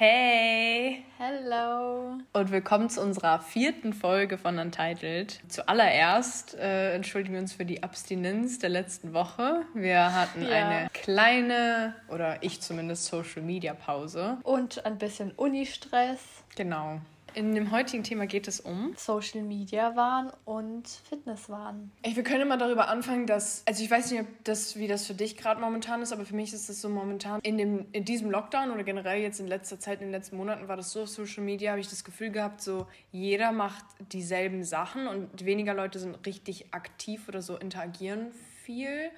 Hey! Hello! Und willkommen zu unserer vierten Folge von Untitled. Zuallererst äh, entschuldigen wir uns für die Abstinenz der letzten Woche. Wir hatten ja. eine kleine, oder ich zumindest, Social Media Pause. Und ein bisschen Uni-Stress. Genau. In dem heutigen Thema geht es um Social Media Wahn und Fitnesswahn. Ey, wir können mal darüber anfangen, dass, also ich weiß nicht, ob das, wie das für dich gerade momentan ist, aber für mich ist es so momentan in, dem, in diesem Lockdown oder generell jetzt in letzter Zeit, in den letzten Monaten war das so auf Social Media, habe ich das Gefühl gehabt, so jeder macht dieselben Sachen und weniger Leute sind richtig aktiv oder so interagieren viel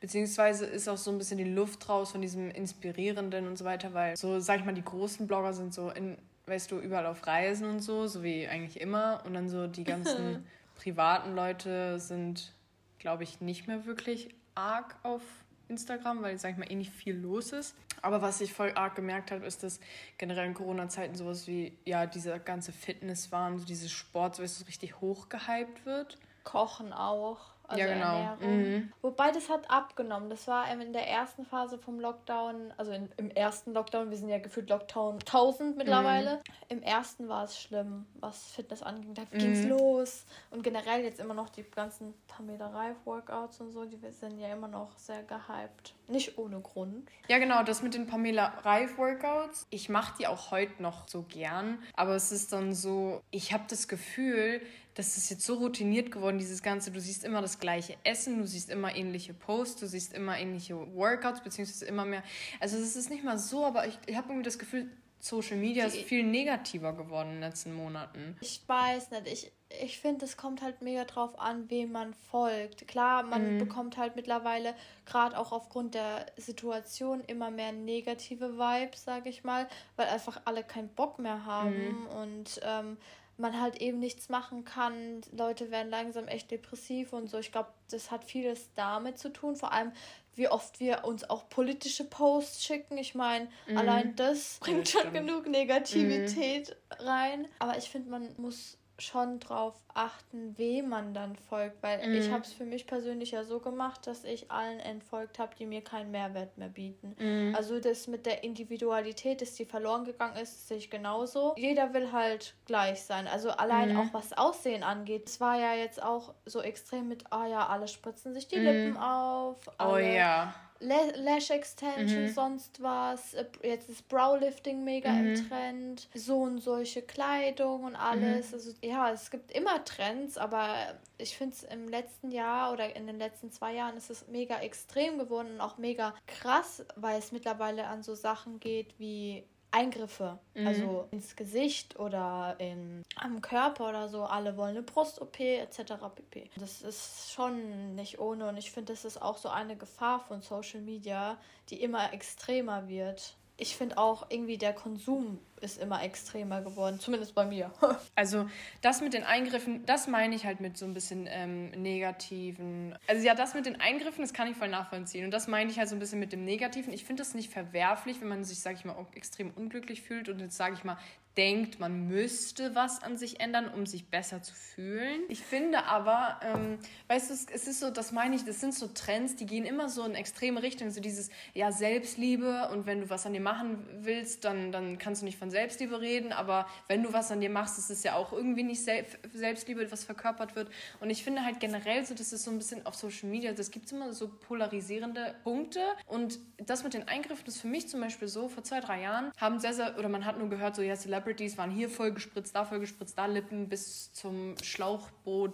beziehungsweise ist auch so ein bisschen die Luft raus von diesem Inspirierenden und so weiter, weil so, sag ich mal, die großen Blogger sind so in weißt du, überall auf Reisen und so, so wie eigentlich immer. Und dann so die ganzen privaten Leute sind, glaube ich, nicht mehr wirklich arg auf Instagram, weil, sag ich mal, eh nicht viel los ist. Aber was ich voll arg gemerkt habe, ist, dass generell in Corona-Zeiten sowas wie, ja, dieser ganze Fitnesswahn, so dieses Sport, so es richtig hochgehypt wird. Kochen auch. Also ja, genau. Mhm. Wobei das hat abgenommen. Das war in der ersten Phase vom Lockdown, also in, im ersten Lockdown, wir sind ja gefühlt Lockdown 1000 mittlerweile. Mhm. Im ersten war es schlimm, was Fitness anging. Da mhm. ging es los. Und generell jetzt immer noch die ganzen Pamela Reif-Workouts und so, die sind ja immer noch sehr gehypt. Nicht ohne Grund. Ja, genau, das mit den Pamela Reif-Workouts. Ich mache die auch heute noch so gern. Aber es ist dann so, ich habe das Gefühl, das ist jetzt so routiniert geworden, dieses Ganze. Du siehst immer das gleiche Essen, du siehst immer ähnliche Posts, du siehst immer ähnliche Workouts, beziehungsweise immer mehr. Also es ist nicht mal so, aber ich, ich habe irgendwie das Gefühl, Social Media ist viel negativer geworden in den letzten Monaten. Ich weiß nicht, ich, ich finde, es kommt halt mega drauf an, wem man folgt. Klar, man mhm. bekommt halt mittlerweile, gerade auch aufgrund der Situation, immer mehr negative Vibes, sag ich mal, weil einfach alle keinen Bock mehr haben mhm. und ähm, man halt eben nichts machen kann. Leute werden langsam echt depressiv und so. Ich glaube, das hat vieles damit zu tun. Vor allem, wie oft wir uns auch politische Posts schicken. Ich meine, mhm. allein das bringt ja, schon genug Negativität mhm. rein. Aber ich finde, man muss schon drauf achten, wem man dann folgt, weil mhm. ich habe es für mich persönlich ja so gemacht, dass ich allen entfolgt habe, die mir keinen Mehrwert mehr bieten. Mhm. Also das mit der Individualität, dass die verloren gegangen ist, sehe ich genauso. Jeder will halt gleich sein. Also allein mhm. auch was Aussehen angeht. Es war ja jetzt auch so extrem mit, ah oh ja, alle spritzen sich die mhm. Lippen auf. Oh alle, oh ja Lash Extension, mhm. sonst was. Äh, jetzt ist Browlifting mega mhm. im Trend. So und solche Kleidung und alles. Mhm. Also ja, es gibt immer Trends, aber ich finde es im letzten Jahr oder in den letzten zwei Jahren ist es mega extrem geworden und auch mega krass, weil es mittlerweile an so Sachen geht wie Eingriffe, mhm. also ins Gesicht oder in, am Körper oder so. Alle wollen eine Brust-OP etc. pp. Das ist schon nicht ohne und ich finde, das ist auch so eine Gefahr von Social Media, die immer extremer wird ich finde auch irgendwie der Konsum ist immer extremer geworden, zumindest bei mir. also das mit den Eingriffen, das meine ich halt mit so ein bisschen ähm, negativen. Also ja, das mit den Eingriffen, das kann ich voll nachvollziehen. Und das meine ich halt so ein bisschen mit dem Negativen. Ich finde das nicht verwerflich, wenn man sich, sage ich mal, extrem unglücklich fühlt und jetzt sage ich mal, denkt, man müsste was an sich ändern, um sich besser zu fühlen. Ich finde aber, ähm, weißt du, es ist so, das meine ich, das sind so Trends, die gehen immer so in extreme Richtungen, so dieses, ja, Selbstliebe und wenn du was an dir machen willst, dann, dann kannst du nicht von Selbstliebe reden, aber wenn du was an dir machst, ist es ja auch irgendwie nicht Selbstliebe, was verkörpert wird. Und ich finde halt generell so, das ist so ein bisschen auf Social Media, das gibt immer so polarisierende Punkte und das mit den Eingriffen ist für mich zum Beispiel so, vor zwei, drei Jahren haben sehr, sehr, oder man hat nur gehört, so, ja, Celebrity Celebrities waren hier voll gespritzt, da voll gespritzt, da Lippen bis zum Schlauchboot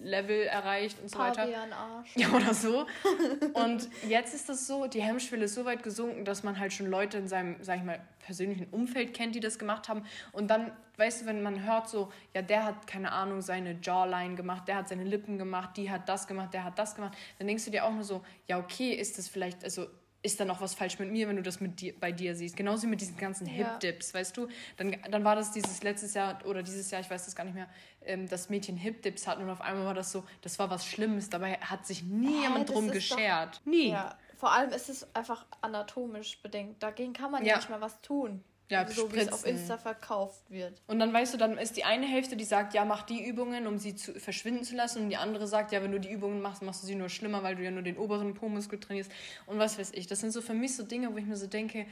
Level erreicht und so weiter. Arsch. Ja, oder so. und jetzt ist das so, die Hemmschwelle ist so weit gesunken, dass man halt schon Leute in seinem, sag ich mal, persönlichen Umfeld kennt, die das gemacht haben. Und dann, weißt du, wenn man hört so, ja, der hat, keine Ahnung, seine Jawline gemacht, der hat seine Lippen gemacht, die hat das gemacht, der hat das gemacht, dann denkst du dir auch nur so, ja, okay, ist das vielleicht, also ist da noch was falsch mit mir, wenn du das mit dir, bei dir siehst. Genauso wie mit diesen ganzen Hip-Dips, weißt du? Dann, dann war das dieses letztes Jahr oder dieses Jahr, ich weiß das gar nicht mehr, ähm, das Mädchen Hip-Dips hatten und auf einmal war das so, das war was Schlimmes. Dabei hat sich nie Hä, jemand drum geschert. Doch, Nie. Ja, vor allem ist es einfach anatomisch bedingt. Dagegen kann man ja, ja nicht mal was tun. Ja, so wie es auf Insta verkauft wird. Und dann weißt du, dann ist die eine Hälfte, die sagt, ja, mach die Übungen, um sie zu verschwinden zu lassen. Und die andere sagt, ja, wenn du die Übungen machst, machst du sie nur schlimmer, weil du ja nur den oberen Po-Muskel trainierst. Und was weiß ich. Das sind so für mich so Dinge, wo ich mir so denke,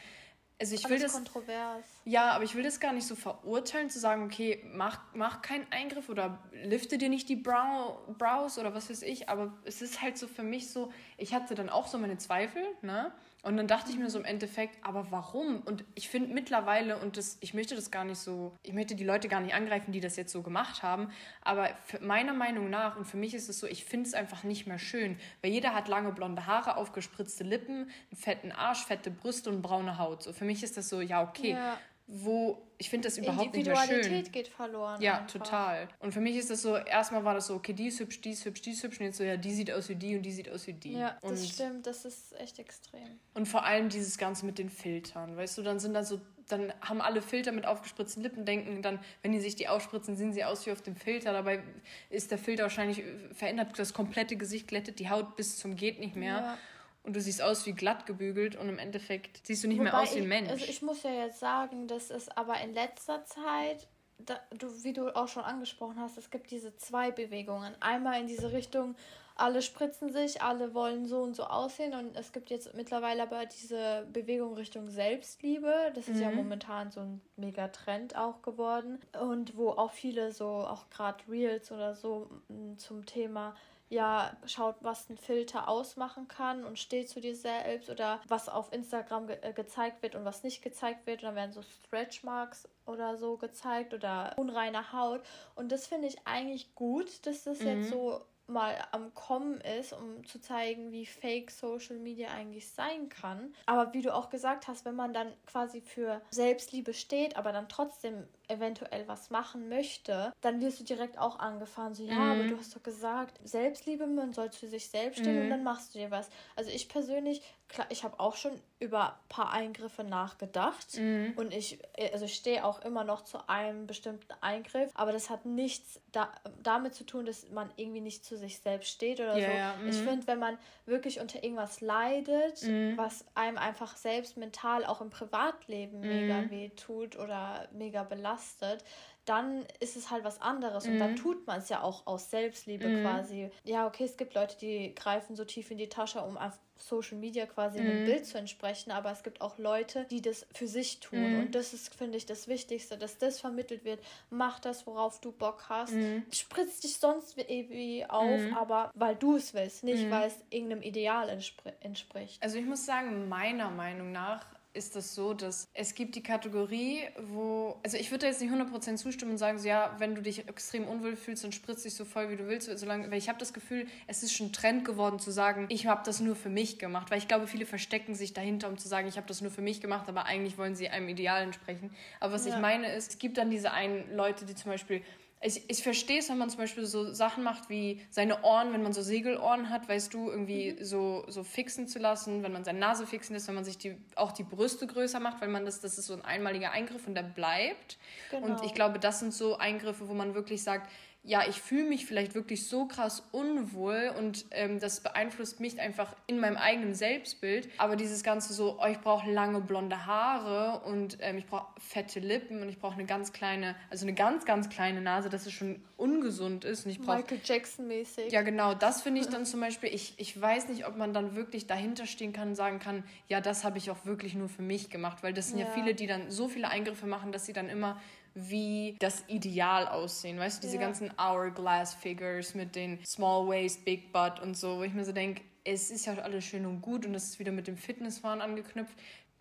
also ich will das kontrovers. Ja, aber ich will das gar nicht so verurteilen, zu sagen, okay, mach, mach keinen Eingriff oder lifte dir nicht die Brow, Brows oder was weiß ich. Aber es ist halt so für mich so, ich hatte dann auch so meine Zweifel, ne? Und dann dachte ich mir so im Endeffekt, aber warum? Und ich finde mittlerweile, und das, ich möchte das gar nicht so, ich möchte die Leute gar nicht angreifen, die das jetzt so gemacht haben, aber meiner Meinung nach, und für mich ist es so, ich finde es einfach nicht mehr schön, weil jeder hat lange blonde Haare, aufgespritzte Lippen, einen fetten Arsch, fette Brüste und braune Haut. So für mich ist das so, ja, okay. Ja wo ich finde das überhaupt nicht mehr schön. Individualität geht verloren. Ja, einfach. total. Und für mich ist das so, erstmal war das so, okay, die ist hübsch, die ist hübsch, die ist hübsch und jetzt so, ja, die sieht aus wie die und die sieht aus wie die. Ja, und das stimmt, das ist echt extrem. Und vor allem dieses Ganze mit den Filtern, weißt du, dann sind da so, dann haben alle Filter mit aufgespritzten Lippen, denken dann, wenn die sich die aufspritzen, sehen sie aus wie auf dem Filter. Dabei ist der Filter wahrscheinlich, verändert das komplette Gesicht, glättet die Haut bis zum geht nicht mehr. Ja und du siehst aus wie glatt gebügelt und im Endeffekt siehst du nicht Wobei mehr aus wie ein Mensch. also ich muss ja jetzt sagen, dass es aber in letzter Zeit, da, du, wie du auch schon angesprochen hast, es gibt diese zwei Bewegungen. Einmal in diese Richtung, alle spritzen sich, alle wollen so und so aussehen und es gibt jetzt mittlerweile aber diese Bewegung Richtung Selbstliebe. Das ist mhm. ja momentan so ein mega Trend auch geworden und wo auch viele so, auch gerade Reels oder so zum Thema ja schaut, was ein Filter ausmachen kann und steht zu dir selbst oder was auf Instagram ge äh, gezeigt wird und was nicht gezeigt wird. Und dann werden so Stretchmarks oder so gezeigt oder unreine Haut. Und das finde ich eigentlich gut, dass das mhm. jetzt so mal am Kommen ist, um zu zeigen, wie fake Social Media eigentlich sein kann. Aber wie du auch gesagt hast, wenn man dann quasi für Selbstliebe steht, aber dann trotzdem eventuell was machen möchte, dann wirst du direkt auch angefahren. So, ja, mhm. aber du hast doch gesagt, Selbstliebe, man soll zu sich selbst stehen mhm. und dann machst du dir was. Also ich persönlich, klar, ich habe auch schon über ein paar Eingriffe nachgedacht mhm. und ich, also ich stehe auch immer noch zu einem bestimmten Eingriff, aber das hat nichts da, damit zu tun, dass man irgendwie nicht zu sich selbst steht oder yeah, so. Ich mhm. finde, wenn man wirklich unter irgendwas leidet, mhm. was einem einfach selbst mental auch im Privatleben mega mhm. weh tut oder mega belastet, belastet, dann ist es halt was anderes mhm. und dann mhm. tut man es ja auch aus Selbstliebe mhm. quasi. Ja, okay, es gibt Leute, die greifen so tief in die Tasche, um auf Social Media quasi mhm. einem Bild zu entsprechen, aber es gibt auch Leute, die das für sich tun mhm. und das ist, finde ich, das Wichtigste, dass das vermittelt wird. Mach das, worauf du Bock hast. Mhm. Spritz dich sonst irgendwie auf, aber weil du es willst, nicht weil es irgendeinem Ideal entspr entspricht. Also ich muss sagen, meiner Meinung nach ist das so, dass es gibt die Kategorie, wo, also ich würde jetzt nicht 100% zustimmen und sagen, so, ja, wenn du dich extrem unwohl fühlst, dann spritzt dich so voll, wie du willst, solange, weil ich habe das Gefühl, es ist schon Trend geworden zu sagen, ich habe das nur für mich gemacht, weil ich glaube, viele verstecken sich dahinter, um zu sagen, ich habe das nur für mich gemacht, aber eigentlich wollen sie einem Ideal entsprechen. Aber was ja. ich meine ist, es gibt dann diese einen Leute, die zum Beispiel ich, ich verstehe es, wenn man zum Beispiel so Sachen macht wie seine Ohren, wenn man so Segelohren hat, weißt du, irgendwie mhm. so, so fixen zu lassen, wenn man seine Nase fixen lässt, wenn man sich die, auch die Brüste größer macht, weil man das, das ist so ein einmaliger Eingriff und der bleibt. Genau. Und ich glaube, das sind so Eingriffe, wo man wirklich sagt, ja, ich fühle mich vielleicht wirklich so krass unwohl und ähm, das beeinflusst mich einfach in meinem eigenen Selbstbild. Aber dieses Ganze so, oh, ich brauche lange blonde Haare und ähm, ich brauche fette Lippen und ich brauche eine ganz kleine, also eine ganz, ganz kleine Nase, dass es schon ungesund ist. Und ich brauch, Michael Jackson-mäßig. Ja, genau, das finde ich dann zum Beispiel, ich, ich weiß nicht, ob man dann wirklich dahinter stehen kann und sagen kann, ja, das habe ich auch wirklich nur für mich gemacht, weil das sind ja. ja viele, die dann so viele Eingriffe machen, dass sie dann immer wie das Ideal aussehen. Weißt du, diese ja. ganzen Hourglass Figures mit den Small Waist, Big Butt und so, wo ich mir so denke, es ist ja alles schön und gut und das ist wieder mit dem Fitnessfahren angeknüpft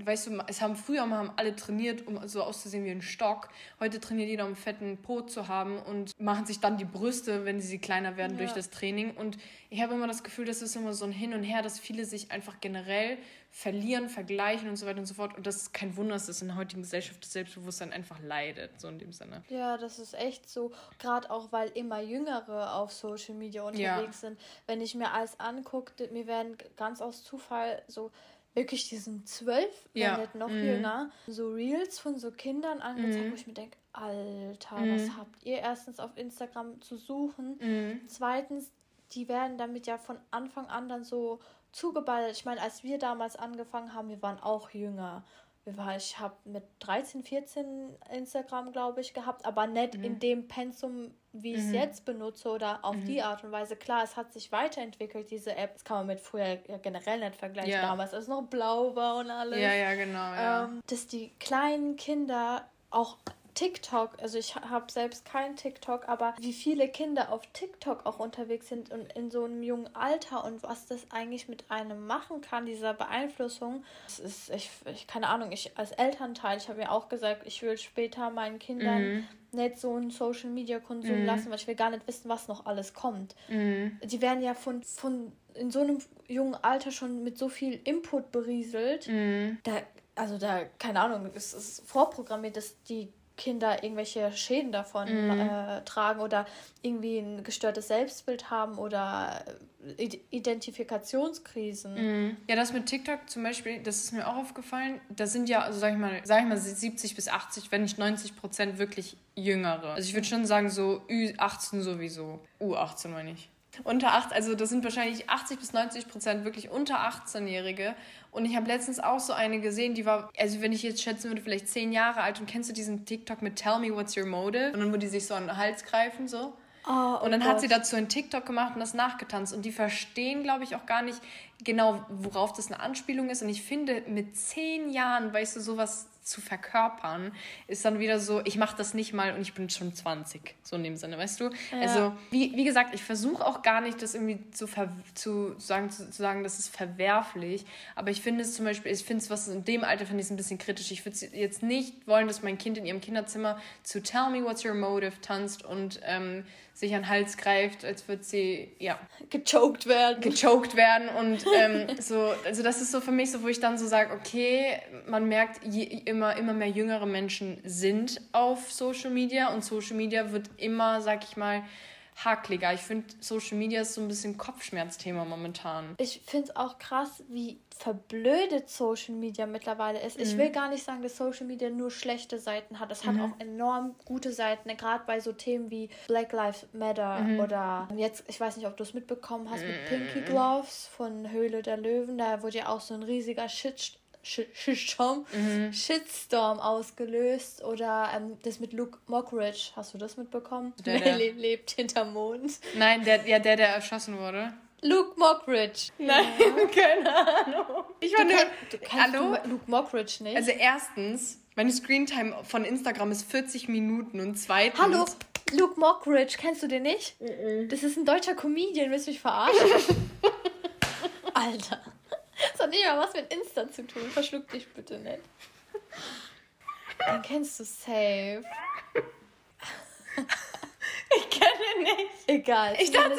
weißt du, es haben früher mal haben alle trainiert, um so auszusehen wie ein Stock. Heute trainiert jeder, um einen fetten Po zu haben und machen sich dann die Brüste, wenn sie kleiner werden ja. durch das Training. Und ich habe immer das Gefühl, das ist immer so ein Hin und Her, dass viele sich einfach generell verlieren, vergleichen und so weiter und so fort. Und das ist kein Wunder, dass das in der heutigen Gesellschaft das Selbstbewusstsein einfach leidet, so in dem Sinne. Ja, das ist echt so. Gerade auch, weil immer Jüngere auf Social Media unterwegs ja. sind. Wenn ich mir alles angucke, mir werden ganz aus Zufall so wirklich, die sind zwölf, ja. nicht noch mhm. jünger, so Reels von so Kindern angezeigt, mhm. wo ich mir denke, Alter, mhm. was habt ihr erstens auf Instagram zu suchen? Mhm. Zweitens, die werden damit ja von Anfang an dann so zugeballert. Ich meine, als wir damals angefangen haben, wir waren auch jünger. Ich habe mit 13, 14 Instagram, glaube ich, gehabt, aber nicht mhm. in dem Pensum, wie ich es mhm. jetzt benutze oder auf mhm. die Art und Weise. Klar, es hat sich weiterentwickelt, diese App. Das kann man mit früher ja generell nicht vergleichen, ja. damals, als es noch blau war und alles. Ja, ja, genau. Ja. Ähm, dass die kleinen Kinder auch TikTok, also ich habe selbst kein TikTok, aber wie viele Kinder auf TikTok auch unterwegs sind und in so einem jungen Alter und was das eigentlich mit einem machen kann, dieser Beeinflussung, das ist, ich, ich keine Ahnung, ich als Elternteil, ich habe mir auch gesagt, ich will später meinen Kindern mhm. nicht so einen Social Media Konsum mhm. lassen, weil ich will gar nicht wissen, was noch alles kommt. Mhm. Die werden ja von, von in so einem jungen Alter schon mit so viel Input berieselt. Mhm. Da, also da, keine Ahnung, es ist vorprogrammiert, dass die Kinder irgendwelche Schäden davon mhm. äh, tragen oder irgendwie ein gestörtes Selbstbild haben oder Identifikationskrisen. Mhm. Ja, das mit TikTok zum Beispiel, das ist mir auch aufgefallen. Da sind ja, also sag ich mal, sag ich mal 70 bis 80, wenn nicht 90 Prozent wirklich Jüngere. Also ich würde schon sagen, so Ü18 sowieso. U18 meine ich unter 8, also das sind wahrscheinlich 80 bis 90 Prozent wirklich unter 18-Jährige. Und ich habe letztens auch so eine gesehen, die war, also wenn ich jetzt schätzen würde, vielleicht 10 Jahre alt. Und kennst du diesen TikTok mit Tell me what's your motive? Und dann, wo die sich so an den Hals greifen, so. Oh, und dann oh hat sie dazu einen TikTok gemacht und das nachgetanzt. Und die verstehen, glaube ich, auch gar nicht genau, worauf das eine Anspielung ist. Und ich finde, mit zehn Jahren, weißt du, sowas zu verkörpern, ist dann wieder so, ich mache das nicht mal und ich bin schon 20, so in dem Sinne, weißt du? Ja. Also, wie, wie gesagt, ich versuche auch gar nicht, das irgendwie zu, zu, sagen, zu, zu sagen, das ist verwerflich, aber ich finde es zum Beispiel, ich finde es, was in dem Alter finde ich es ein bisschen kritisch. Ich würde jetzt nicht wollen, dass mein Kind in ihrem Kinderzimmer zu Tell Me What's Your Motive tanzt und ähm, sich an den Hals greift, als würde sie, ja. Gechoked werden. Gechoked werden und ähm, so, also das ist so für mich so, wo ich dann so sage, okay, man merkt, je, immer, immer mehr jüngere Menschen sind auf Social Media und Social Media wird immer, sag ich mal, hakliger. Ich finde, Social Media ist so ein bisschen Kopfschmerzthema momentan. Ich finde es auch krass, wie verblödet Social Media mittlerweile ist. Mhm. Ich will gar nicht sagen, dass Social Media nur schlechte Seiten hat. Es hat mhm. auch enorm gute Seiten, gerade bei so Themen wie Black Lives Matter mhm. oder jetzt, ich weiß nicht, ob du es mitbekommen hast, mit Pinky mhm. Gloves von Höhle der Löwen. Da wurde ja auch so ein riesiger Shit Shitstorm, mhm. Shitstorm ausgelöst. Oder ähm, das mit Luke Mockridge. Hast du das mitbekommen? Der, der Le lebt hinterm Mond. Nein, der, ja, der, der erschossen wurde. Luke Mockridge. Nein, ja. keine Ahnung. Ich war du, kenn, du kennst Hallo? Luke Mockridge nicht. Also erstens, meine Screentime von Instagram ist 40 Minuten und zweitens... Hallo, Luke Mockridge, kennst du den nicht? Mm Das ist ein deutscher Comedian, willst du mich verarschen? Alter. Das hat nicht mal was mit Insta zu tun. Verschluck dich bitte nicht. Den kennst du safe. Ich kenne ihn nicht. Egal. Ich dachte,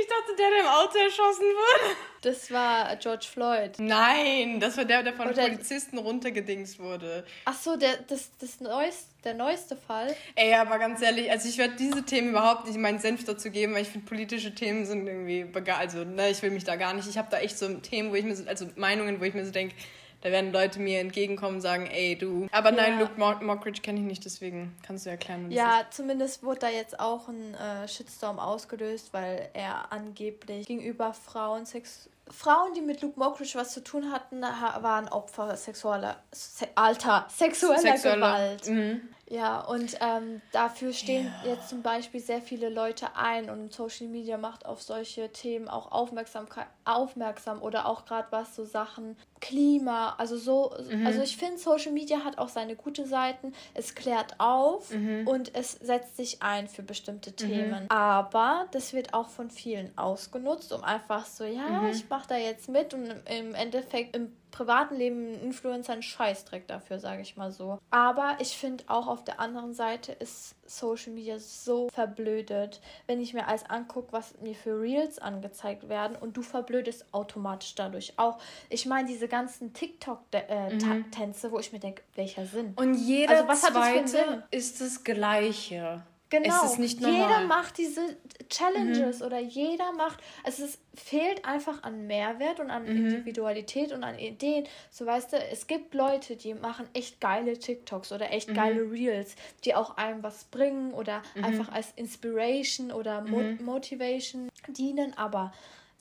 ich dachte, der, der im Auto erschossen wurde. Das war George Floyd. Nein, das war der, der von Oder Polizisten runtergedingst wurde. Ach so, der, das, das neueste, der neueste Fall. Ey, aber ganz ehrlich, also ich werde diese Themen überhaupt nicht meinen Senf dazu geben, weil ich finde, politische Themen sind irgendwie, also ne, ich will mich da gar nicht, ich habe da echt so Themen, wo ich mir, so, also Meinungen, wo ich mir so denke, da werden Leute mir entgegenkommen und sagen, ey, du. Aber ja. nein, Luke Mockridge kenne ich nicht, deswegen kannst du erklären. Ja, zumindest wurde da jetzt auch ein äh, Shitstorm ausgelöst, weil er angeblich gegenüber Frauen sex Frauen, die mit Luke Mockridge was zu tun hatten, waren Opfer sexueller, se Alter, sexueller, sexueller Gewalt. Mhm. Ja, und ähm, dafür stehen ja. jetzt zum Beispiel sehr viele Leute ein und Social Media macht auf solche Themen auch Aufmerksamkeit aufmerksam oder auch gerade was so Sachen Klima, also so, mhm. also ich finde Social Media hat auch seine gute Seiten. Es klärt auf mhm. und es setzt sich ein für bestimmte mhm. Themen. Mhm. Aber das wird auch von vielen ausgenutzt, um einfach so, ja, mhm. ich mache da jetzt mit und im Endeffekt im privaten Leben ein Influencer ein Scheißdreck dafür, sage ich mal so. Aber ich finde auch auf der anderen Seite ist Social Media so verblödet, wenn ich mir alles angucke, was mir für Reels angezeigt werden und du verblödest automatisch dadurch auch. Ich meine, diese ganzen TikTok-Tänze, äh, mhm. wo ich mir denke, welcher Sinn? Und jeder also, was zweite ist das Gleiche. Genau. Es ist nicht normal. Jeder macht diese Challenges mhm. oder jeder macht. Also es fehlt einfach an Mehrwert und an mhm. Individualität und an Ideen. So weißt du, es gibt Leute, die machen echt geile TikToks oder echt mhm. geile Reels, die auch einem was bringen oder mhm. einfach als Inspiration oder Mo mhm. Motivation dienen. Aber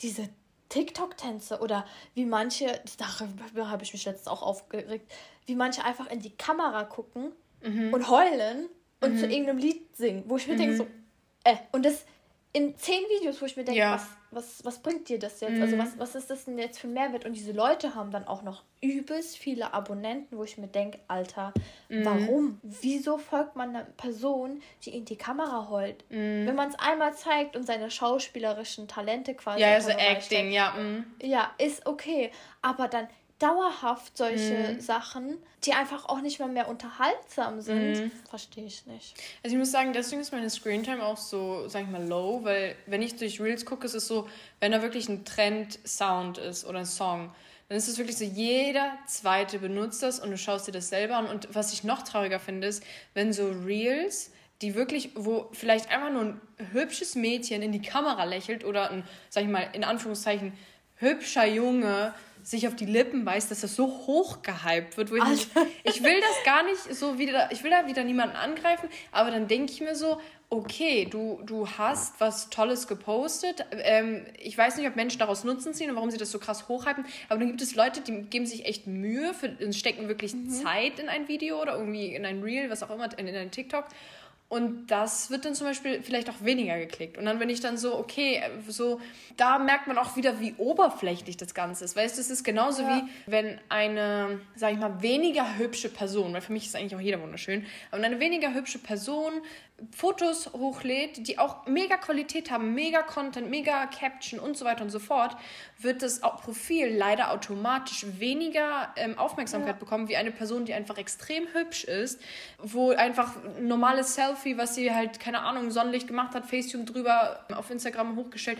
diese TikTok-Tänze oder wie manche, darüber habe ich mich letztens auch aufgeregt, wie manche einfach in die Kamera gucken mhm. und heulen und mhm. zu irgendeinem Lied singen, wo ich mir mhm. denke, so, äh, und das in zehn Videos, wo ich mir denke, ja. was, was, was bringt dir das jetzt? Also mhm. Also was, was ist das denn jetzt für Mehrwert? Und diese Leute haben dann auch noch übelst viele Abonnenten, wo ich mir denke, Alter, mhm. warum? Wieso folgt man einer Person, die in die Kamera heult? Mhm. Wenn man es einmal zeigt und seine schauspielerischen Talente quasi. Ja, also Acting, ja. Mhm. Ja, ist okay. Aber dann dauerhaft solche mhm. Sachen, die einfach auch nicht mal mehr unterhaltsam sind, mhm. verstehe ich nicht. Also ich muss sagen, deswegen ist meine Screentime auch so, sag ich mal, low, weil wenn ich durch Reels gucke, ist es so, wenn da wirklich ein Trend-Sound ist oder ein Song, dann ist es wirklich so, jeder zweite benutzt das und du schaust dir das selber an. Und was ich noch trauriger finde, ist, wenn so Reels, die wirklich, wo vielleicht einfach nur ein hübsches Mädchen in die Kamera lächelt oder ein, sag ich mal, in Anführungszeichen, hübscher Junge sich auf die Lippen beißt, dass das so hoch gehypt wird. Wo ich, nicht, ich will das gar nicht so wieder, ich will da wieder niemanden angreifen, aber dann denke ich mir so, okay, du, du hast was Tolles gepostet. Ähm, ich weiß nicht, ob Menschen daraus Nutzen ziehen und warum sie das so krass hochhypen, aber dann gibt es Leute, die geben sich echt Mühe, für, stecken wirklich mhm. Zeit in ein Video oder irgendwie in ein Reel, was auch immer, in, in ein TikTok und das wird dann zum Beispiel vielleicht auch weniger geklickt. Und dann bin ich dann so, okay, so, da merkt man auch wieder, wie oberflächlich das Ganze ist. Weißt du, es ist genauso ja. wie, wenn eine, sag ich mal, weniger hübsche Person, weil für mich ist eigentlich auch jeder wunderschön, aber eine weniger hübsche Person Fotos hochlädt, die auch mega Qualität haben, mega Content, mega Caption und so weiter und so fort, wird das Profil leider automatisch weniger ähm, Aufmerksamkeit ja. bekommen wie eine Person, die einfach extrem hübsch ist, wo einfach ein normales Selfie, was sie halt, keine Ahnung, Sonnenlicht gemacht hat, Facetune drüber auf Instagram hochgestellt,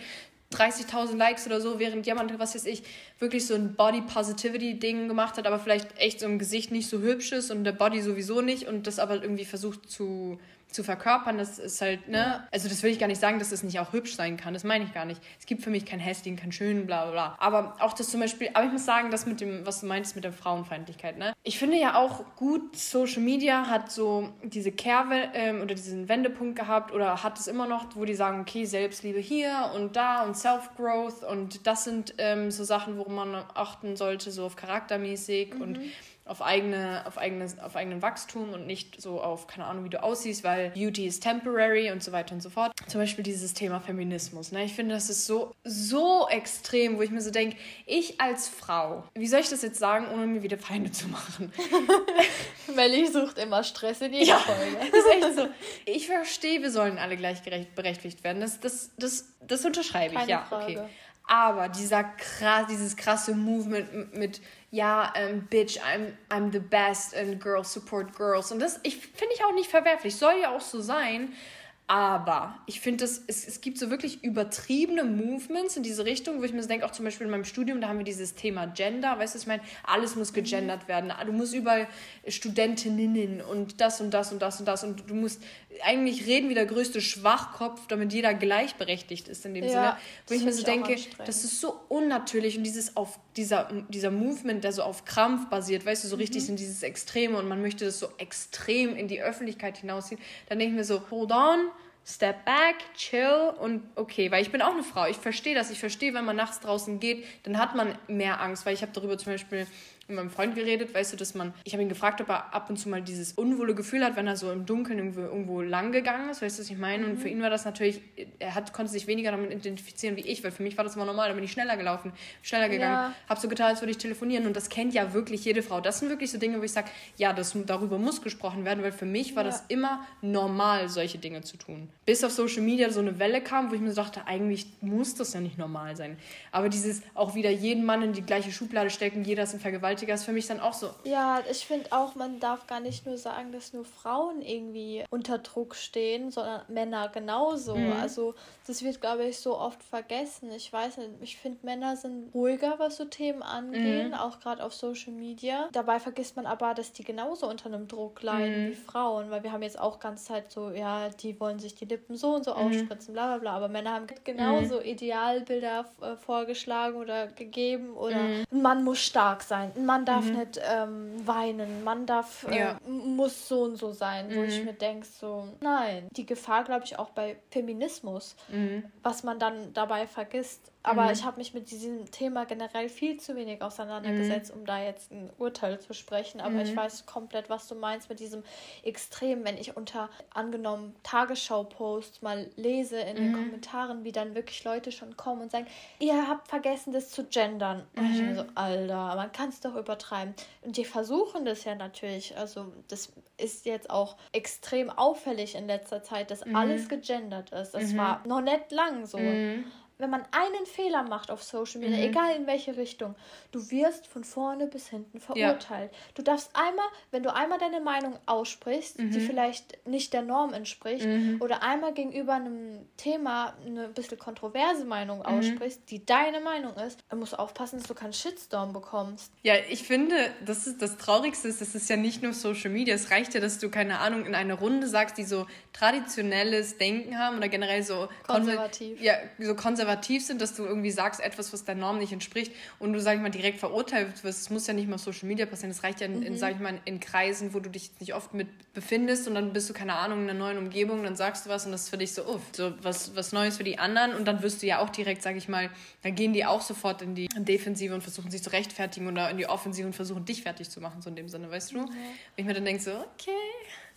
30.000 Likes oder so, während jemand, was weiß ich, wirklich so ein Body Positivity Ding gemacht hat, aber vielleicht echt so im Gesicht nicht so hübsch ist und der Body sowieso nicht und das aber irgendwie versucht zu zu verkörpern, das ist halt, ne? Also das will ich gar nicht sagen, dass das nicht auch hübsch sein kann. Das meine ich gar nicht. Es gibt für mich keinen hässlichen, keinen schönen, bla bla bla. Aber auch das zum Beispiel, aber ich muss sagen, das mit dem, was du meinst mit der Frauenfeindlichkeit, ne? Ich finde ja auch gut, Social Media hat so diese Kerbe ähm, oder diesen Wendepunkt gehabt oder hat es immer noch, wo die sagen, okay, Selbstliebe hier und da und Self-Growth und das sind ähm, so Sachen, worum man achten sollte, so auf charaktermäßig mhm. und auf, eigene, auf, eigenes, auf eigenen Wachstum und nicht so auf, keine Ahnung, wie du aussiehst, weil Beauty is temporary und so weiter und so fort. Zum Beispiel dieses Thema Feminismus. Ne? Ich finde, das ist so, so extrem, wo ich mir so denke, ich als Frau, wie soll ich das jetzt sagen, ohne mir wieder Feinde zu machen? Melly sucht immer Stress in jeder ja, Folge. Ist echt so. Ich verstehe, wir sollen alle gleichberechtigt werden. Das, das, das, das unterschreibe ich, Keine ja. Frage. Okay. Aber dieser krass, dieses krasse Movement mit, ja, ähm, Bitch, I'm, I'm the best and girls support girls. Und das ich, finde ich auch nicht verwerflich. Soll ja auch so sein. Aber ich finde, es, es gibt so wirklich übertriebene Movements in diese Richtung, wo ich mir so denke, auch zum Beispiel in meinem Studium, da haben wir dieses Thema Gender, weißt du, ich meine, alles muss gegendert mhm. werden. Du musst überall Studentinnen und das und das und das und das und du musst eigentlich reden wie der größte Schwachkopf, damit jeder gleichberechtigt ist in dem ja, Sinne. Wo ich mir so denke, das ist so unnatürlich und dieses auf dieser, dieser Movement, der so auf Krampf basiert, weißt du, so richtig mhm. in dieses Extreme und man möchte das so extrem in die Öffentlichkeit hinausziehen, dann denke ich mir so, hold on, step back, chill und okay, weil ich bin auch eine Frau. Ich verstehe das. Ich verstehe, wenn man nachts draußen geht, dann hat man mehr Angst, weil ich habe darüber zum Beispiel mit meinem Freund geredet, weißt du, dass man, ich habe ihn gefragt, ob er ab und zu mal dieses unwohle Gefühl hat, wenn er so im Dunkeln irgendwo, irgendwo lang gegangen ist, weißt du, was ich meine? Mhm. Und für ihn war das natürlich, er hat, konnte sich weniger damit identifizieren wie ich, weil für mich war das immer normal, da bin ich schneller gelaufen, schneller gegangen, ja. habe so getan, als würde ich telefonieren und das kennt ja wirklich jede Frau. Das sind wirklich so Dinge, wo ich sage, ja, das, darüber muss gesprochen werden, weil für mich war ja. das immer normal, solche Dinge zu tun. Bis auf Social Media so eine Welle kam, wo ich mir so dachte, eigentlich muss das ja nicht normal sein. Aber dieses auch wieder jeden Mann in die gleiche Schublade stecken, jeder ist ein Vergewaltiger, Vergewaltiger ist für mich dann auch so. Ja, ich finde auch, man darf gar nicht nur sagen, dass nur Frauen irgendwie unter Druck stehen, sondern Männer genauso. Mhm. Also das wird, glaube ich, so oft vergessen. Ich weiß nicht, ich finde, Männer sind ruhiger, was so Themen angehen, mhm. auch gerade auf Social Media. Dabei vergisst man aber, dass die genauso unter einem Druck leiden mhm. wie Frauen, weil wir haben jetzt auch ganz Zeit so, ja, die wollen sich die Lippen so und so mhm. ausspritzen, bla bla bla. Aber Männer haben genauso mhm. Idealbilder äh, vorgeschlagen oder gegeben oder mhm. ein Mann muss stark sein, ein Mann darf mhm. nicht ähm, weinen, man darf, äh, ja. muss so und so sein, wo mhm. ich mir denke, so, nein. Die Gefahr, glaube ich, auch bei Feminismus, mhm. was man dann dabei vergisst, Aber mhm. ich habe mich mit diesem Thema generell viel zu wenig auseinandergesetzt, mhm. um da jetzt ein Urteil zu sprechen. Aber mhm. ich weiß komplett, was du meinst mit diesem Extrem, wenn ich unter angenommen Tagesschau-Posts mal lese in den mhm. Kommentaren, wie dann wirklich Leute schon kommen und sagen, ihr habt vergessen, das zu gendern. Und ich bin mhm. so, Alter, man kann es doch übertreiben. Und die versuchen das ja natürlich. Also das ist jetzt auch extrem auffällig in letzter Zeit, dass mhm. alles gegendert ist. Das war noch nicht lang so. Wenn man einen Fehler macht auf Social Media, mhm. egal in welche Richtung, du wirst von vorne bis hinten verurteilt. Ja. Du darfst einmal, wenn du einmal deine Meinung aussprichst, mhm. die vielleicht nicht der Norm entspricht, mhm. oder einmal gegenüber einem Thema eine bisschen kontroverse Meinung mhm. aussprichst, die deine Meinung ist, dann musst du aufpassen, dass du keinen Shitstorm bekommst. Ja, ich finde, das ist das Traurigste ist, das ist ja nicht nur Social Media. Es reicht ja, dass du, keine Ahnung, in einer Runde sagst, die so traditionelles Denken haben oder generell so konservativ. Ja, so konservativ konservativ sind, dass du irgendwie sagst, etwas, was der Norm nicht entspricht und du, sag ich mal, direkt verurteilt wirst. Es muss ja nicht mal auf Social Media passieren. Das reicht ja in, mhm. in, sag ich mal, in Kreisen, wo du dich nicht oft mit befindest und dann bist du, keine Ahnung, in einer neuen Umgebung, dann sagst du was und das ist für dich so, uff, so was, was Neues für die anderen und dann wirst du ja auch direkt, sag ich mal, dann gehen die auch sofort in die Defensive und versuchen sich zu rechtfertigen oder in die Offensive und versuchen dich fertig zu machen, so in dem Sinne, weißt du? Mhm. Wenn ich mir dann denke so, okay.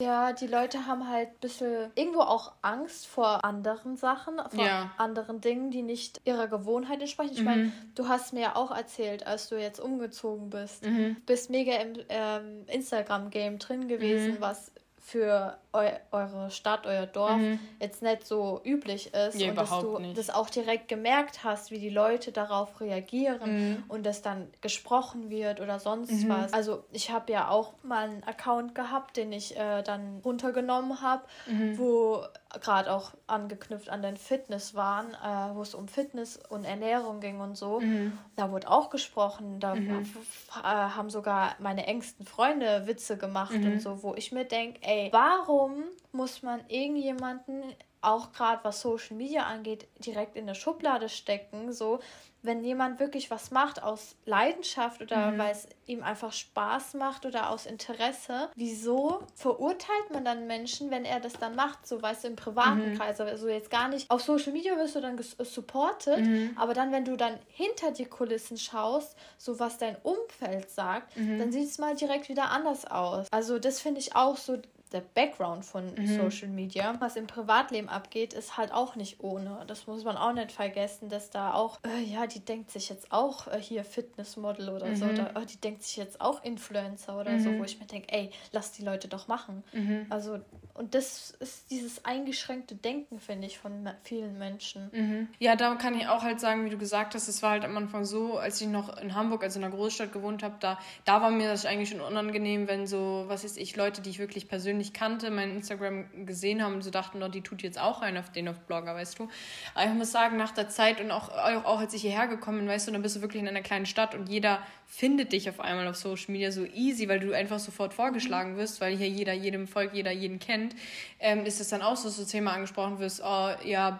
Ja, die Leute haben halt ein bisschen irgendwo auch Angst vor anderen Sachen, vor ja. anderen Dingen, die nicht ihrer Gewohnheit entsprechen. Ich mhm. meine, du hast mir ja auch erzählt, als du jetzt umgezogen bist, mhm. bist mega im ähm, Instagram-Game drin gewesen, mhm. was für eu eure Stadt, euer Dorf mhm. jetzt nicht so üblich ist ja, und dass du nicht. das auch direkt gemerkt hast, wie die Leute darauf reagieren mhm. und dass dann gesprochen wird oder sonst mhm. was. Also ich habe ja auch mal einen Account gehabt, den ich äh, dann runtergenommen habe, mhm. wo gerade auch angeknüpft an den Fitness waren, äh, wo es um Fitness und Ernährung ging und so. Mhm. Da wurde auch gesprochen, da mhm. äh, haben sogar meine engsten Freunde Witze gemacht und so, wo ich mir denke, ey, warum warum muss man irgendjemanden, auch gerade was Social Media angeht, direkt in der Schublade stecken? So, wenn jemand wirklich was macht aus Leidenschaft oder mhm. weil es ihm einfach Spaß macht oder aus Interesse, wieso verurteilt man dann Menschen, wenn er das dann macht, so weißt du, im privaten mhm. Kreis, also jetzt gar nicht, auf Social Media wirst du dann supported, mhm. aber dann, wenn du dann hinter die Kulissen schaust, so was dein Umfeld sagt, mhm. dann sieht es mal direkt wieder anders aus. Also das finde ich auch so der Background von mhm. Social Media. Was im Privatleben abgeht, ist halt auch nicht ohne. Das muss man auch nicht vergessen, dass da auch, äh, ja, die denkt sich jetzt auch äh, hier Fitnessmodel oder mhm. so, oder oh, die denkt sich jetzt auch Influencer oder mhm. so, wo ich mir denke, ey, lass die Leute doch machen. Mhm. Also, und das ist dieses eingeschränkte Denken, finde ich, von vielen Menschen. Mhm. Ja, da kann ich auch halt sagen, wie du gesagt hast, es war halt am Anfang so, als ich noch in Hamburg, also in einer Großstadt gewohnt habe, da, da war mir das eigentlich schon unangenehm, wenn so, was ist ich, Leute, die ich wirklich persönlich nicht kannte, mein Instagram gesehen haben und so dachten, oh, die tut jetzt auch einen auf den auf Blogger, weißt du. Aber ich muss sagen, nach der Zeit und auch, auch, als ich hierher gekommen bin, weißt du, dann bist du wirklich in einer kleinen Stadt und jeder findet dich auf einmal auf Social Media so easy, weil du einfach sofort vorgeschlagen wirst, weil hier jeder jedem folgt, jeder jeden kennt, ähm, ist es dann auch so, dass du Thema angesprochen wirst, oh, ja,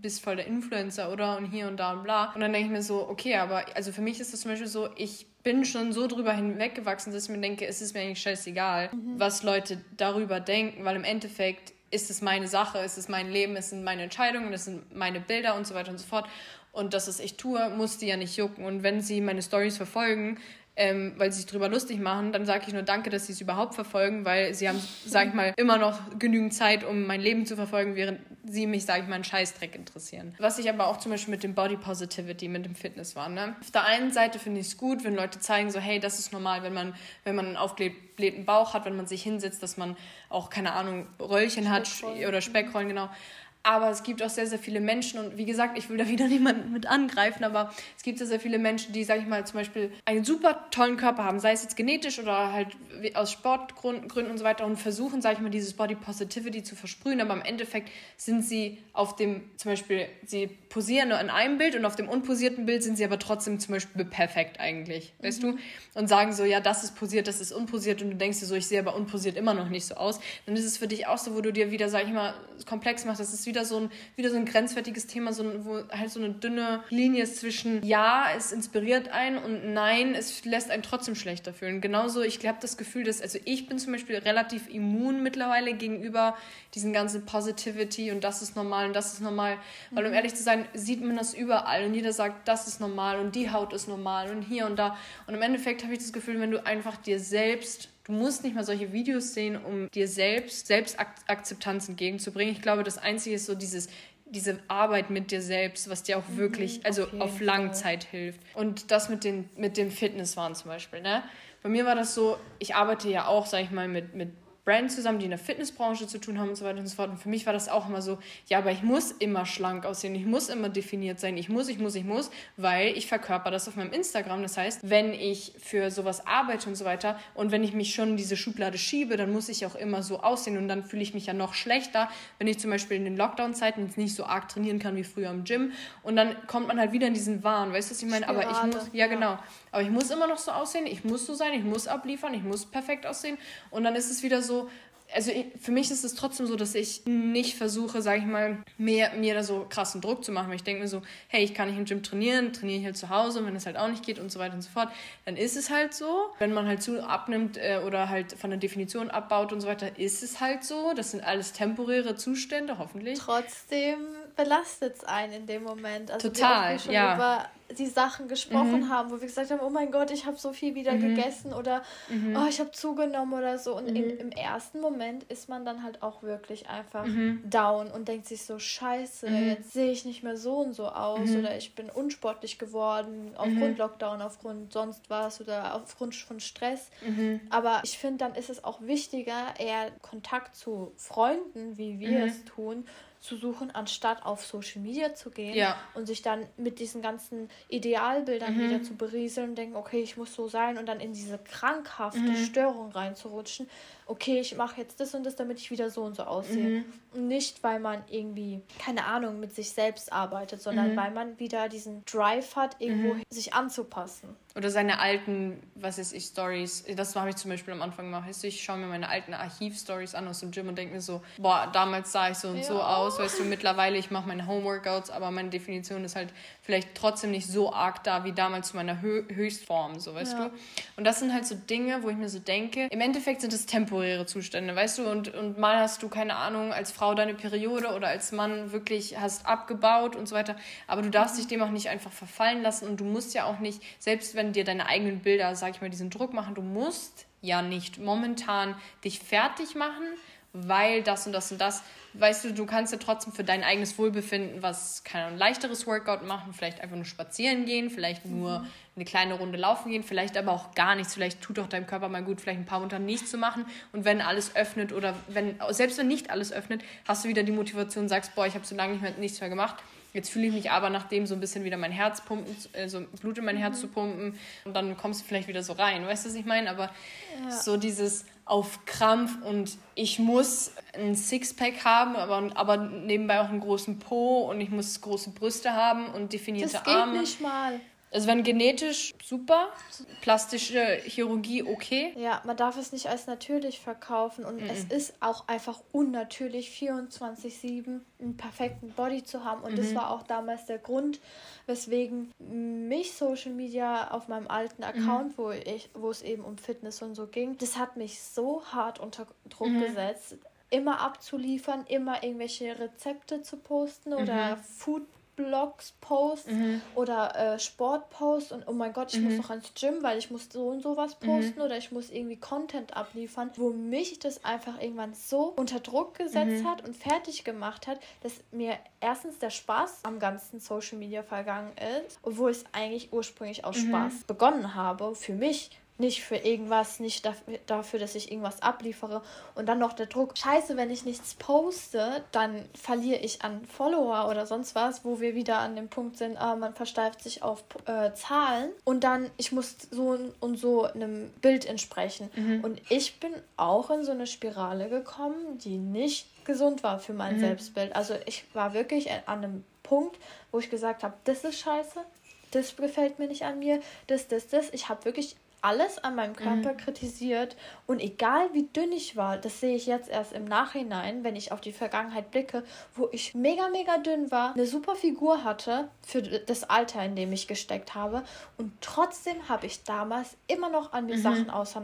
bist voll der Influencer, oder? Und hier und da und bla. Und dann denke ich mir so, okay, aber also für mich ist das zum Beispiel so, ich bin schon so drüber hinweggewachsen, dass ich mir denke, es ist mir eigentlich scheißegal, mhm. was Leute darüber denken, weil im Endeffekt ist es meine Sache, es ist mein Leben, es sind meine Entscheidungen, es sind meine Bilder und so weiter und so fort. Und das, was ich tue, muss die ja nicht jucken. Und wenn sie meine Stories verfolgen, ähm, weil sie sich darüber lustig machen, dann sage ich nur Danke, dass sie es überhaupt verfolgen, weil sie haben, sage ich mal, immer noch genügend Zeit, um mein Leben zu verfolgen, während sie mich, sage ich mal, einen Scheißdreck interessieren. Was ich aber auch zum Beispiel mit dem Body Positivity, mit dem Fitness war. Ne? Auf der einen Seite finde ich es gut, wenn Leute zeigen, so, hey, das ist normal, wenn man, wenn man einen aufgeblähten Bauch hat, wenn man sich hinsetzt, dass man auch, keine Ahnung, Röllchen hat oder Speckrollen, genau. Aber es gibt auch sehr, sehr viele Menschen und wie gesagt, ich will da wieder niemanden mit angreifen, aber es gibt sehr, sehr viele Menschen, die, sag ich mal, zum Beispiel einen super tollen Körper haben, sei es jetzt genetisch oder halt aus Sportgründen und so weiter und versuchen, sag ich mal, dieses Body Positivity zu versprühen, aber im Endeffekt sind sie auf dem, zum Beispiel, sie posieren nur in einem Bild und auf dem unposierten Bild sind sie aber trotzdem zum Beispiel perfekt eigentlich, mhm. weißt du? Und sagen so, ja, das ist posiert, das ist unposiert und du denkst dir so, ich sehe aber unposiert immer noch nicht so aus, dann ist es für dich auch so, wo du dir wieder, sag ich mal, komplex machst, das ist wieder wieder so ein, wieder so ein grenzwertiges Thema, so, wo halt so eine dünne Linie ist zwischen ja, es inspiriert einen und nein, es lässt einen trotzdem schlechter fühlen. Genauso, ich habe das Gefühl, dass, also ich bin zum Beispiel relativ immun mittlerweile gegenüber diesen ganzen Positivity und das ist normal und das ist normal. Weil um mhm. ehrlich zu sein, sieht man das überall und jeder sagt, das ist normal und die Haut ist normal und hier und da. Und im Endeffekt habe ich das Gefühl, wenn du einfach dir selbst Du musst nicht mal solche Videos sehen, um dir selbst Selbstakzeptanz entgegenzubringen. Ich glaube, das Einzige ist so dieses diese Arbeit mit dir selbst, was dir auch mhm, wirklich, also auf, auf Langzeit hilft. Und das mit den, mit dem Fitnesswahn zum Beispiel, ne? Bei mir war das so, ich arbeite ja auch, sag ich mal, mit, mit Brands zusammen, die in der Fitnessbranche zu tun haben und so weiter und so fort. Und für mich war das auch immer so, ja, aber ich muss immer schlank aussehen, ich muss immer definiert sein, ich muss, ich muss, ich muss, weil ich verkörper das auf meinem Instagram. Das heißt, wenn ich für sowas arbeite und so weiter und wenn ich mich schon in diese Schublade schiebe, dann muss ich auch immer so aussehen und dann fühle ich mich ja noch schlechter, wenn ich zum Beispiel in den Lockdown-Zeiten jetzt nicht so arg trainieren kann wie früher im Gym und dann kommt man halt wieder in diesen Wahn, weißt du, was ich meine? Aber ich muss, ja, ja genau, aber ich muss immer noch so aussehen, ich muss so sein, ich muss abliefern, ich muss perfekt aussehen und dann ist es wieder so, also für mich ist es trotzdem so, dass ich nicht versuche, sage ich mal, mehr, mir da so krassen Druck zu machen. Ich denke mir so, hey, ich kann nicht im Gym trainieren, trainiere ich halt zu Hause und wenn es halt auch nicht geht und so weiter und so fort, dann ist es halt so. Wenn man halt zu abnimmt äh, oder halt von der Definition abbaut und so weiter, ist es halt so. Das sind alles temporäre Zustände, hoffentlich. Trotzdem belastet es einen in dem Moment. Also Total, ja. über die Sachen gesprochen mhm. haben, wo wir gesagt haben, oh mein Gott, ich habe so viel wieder mhm. gegessen oder mhm. oh, ich habe zugenommen oder so. Und in, mhm. im ersten Moment ist man dann halt auch wirklich einfach mhm. down und denkt sich so, scheiße, jetzt sehe ich nicht mehr so und so aus oder ich bin unsportlich geworden aufgrund Lockdown, aufgrund sonst was oder aufgrund von Stress. Aber ich finde, dann ist es auch wichtiger, eher Kontakt zu Freunden, wie wir es tun, zu suchen, anstatt auf Social Media zu gehen ja. und sich dann mit diesen ganzen Idealbildern mhm. wieder zu berieseln und denken, okay, ich muss so sein und dann in diese krankhafte mhm. Störung reinzurutschen, okay, ich mache jetzt das und das, damit ich wieder so und so aussehe. Mhm. Und nicht, weil man irgendwie, keine Ahnung, mit sich selbst arbeitet, sondern mhm. weil man wieder diesen Drive hat, irgendwo mhm. sich anzupassen. Oder seine alten, was ist ich, Stories. Das habe ich zum Beispiel am Anfang gemacht. Weißt du, ich schaue mir meine alten Archiv-Stories an aus dem Gym und denke mir so, boah, damals sah ich so und ja. so aus. Weißt du, mittlerweile, ich mache meine Homeworkouts, aber meine Definition ist halt vielleicht trotzdem nicht so arg da wie damals zu meiner Hö Höchstform, so weißt ja. du. Und das sind halt so Dinge, wo ich mir so denke, im Endeffekt sind es temporäre Zustände, weißt du, und, und mal hast du, keine Ahnung, als Frau deine Periode oder als Mann wirklich hast abgebaut und so weiter, aber du darfst mhm. dich dem auch nicht einfach verfallen lassen und du musst ja auch nicht, selbst wenn dir deine eigenen Bilder, sag ich mal, diesen Druck machen, du musst ja nicht momentan dich fertig machen, weil das und das und das weißt du, du kannst ja trotzdem für dein eigenes Wohlbefinden was, kein leichteres Workout machen, vielleicht einfach nur spazieren gehen, vielleicht nur mhm. eine kleine Runde laufen gehen, vielleicht aber auch gar nichts. Vielleicht tut doch deinem Körper mal gut, vielleicht ein paar Monate nichts zu machen. Und wenn alles öffnet oder wenn, selbst wenn nicht alles öffnet, hast du wieder die Motivation, sagst, boah, ich habe so lange nicht mehr, nichts mehr gemacht. Jetzt fühle ich mich aber nachdem so ein bisschen wieder mein Herz pumpen, also Blut in mein Herz mhm. zu pumpen und dann kommst du vielleicht wieder so rein. Weißt du, was ich meine? Aber ja. so dieses auf Krampf und ich muss ein Sixpack haben, aber, aber nebenbei auch einen großen Po und ich muss große Brüste haben und definierte das geht Arme. Nicht mal. Also wenn genetisch super, plastische Chirurgie okay. Ja, man darf es nicht als natürlich verkaufen und mm es ist auch einfach unnatürlich, 24-7 einen perfekten Body zu haben. Und mhm. das war auch damals der Grund, weswegen mich Social Media auf meinem alten mhm. Account, mhm. wo ich, wo es eben um Fitness und so ging, das hat mich so hart unter Druck mhm. gesetzt immer abzuliefern, immer irgendwelche Rezepte zu posten oder mhm. Food Blogs post mhm. oder äh, Sport post und oh mein Gott, ich mhm. muss noch ans Gym, weil ich muss so und sowas mhm. posten mhm. oder ich muss irgendwie Content abliefern, wo mich das einfach irgendwann so unter Druck gesetzt mhm. hat und fertig gemacht hat, dass mir erstens der Spaß am ganzen Social Media vergangen ist, obwohl es eigentlich ursprünglich aus mhm. Spaß begonnen habe für mich nicht für irgendwas, nicht dafür, dass ich irgendwas abliefere. Und dann noch der Druck, scheiße, wenn ich nichts poste, dann verliere ich an Follower oder sonst was, wo wir wieder an dem Punkt sind, ah, man versteift sich auf äh, Zahlen und dann, ich muss so und so einem Bild entsprechen. Mhm. Und ich bin auch in so eine Spirale gekommen, die nicht gesund war für mein mhm. Selbstbild. Also ich war wirklich an einem Punkt, wo ich gesagt habe, das ist scheiße, das gefällt mir nicht an mir, das, das, das. Ich habe wirklich alles an meinem Körper mhm. kritisiert und egal wie dünn ich war, das sehe ich jetzt erst im Nachhinein, wenn ich auf die Vergangenheit blicke, wo ich mega, mega dünn war, eine super Figur hatte für das Alter, in dem ich gesteckt habe und trotzdem habe ich damals immer noch an die mhm. Sachen außer,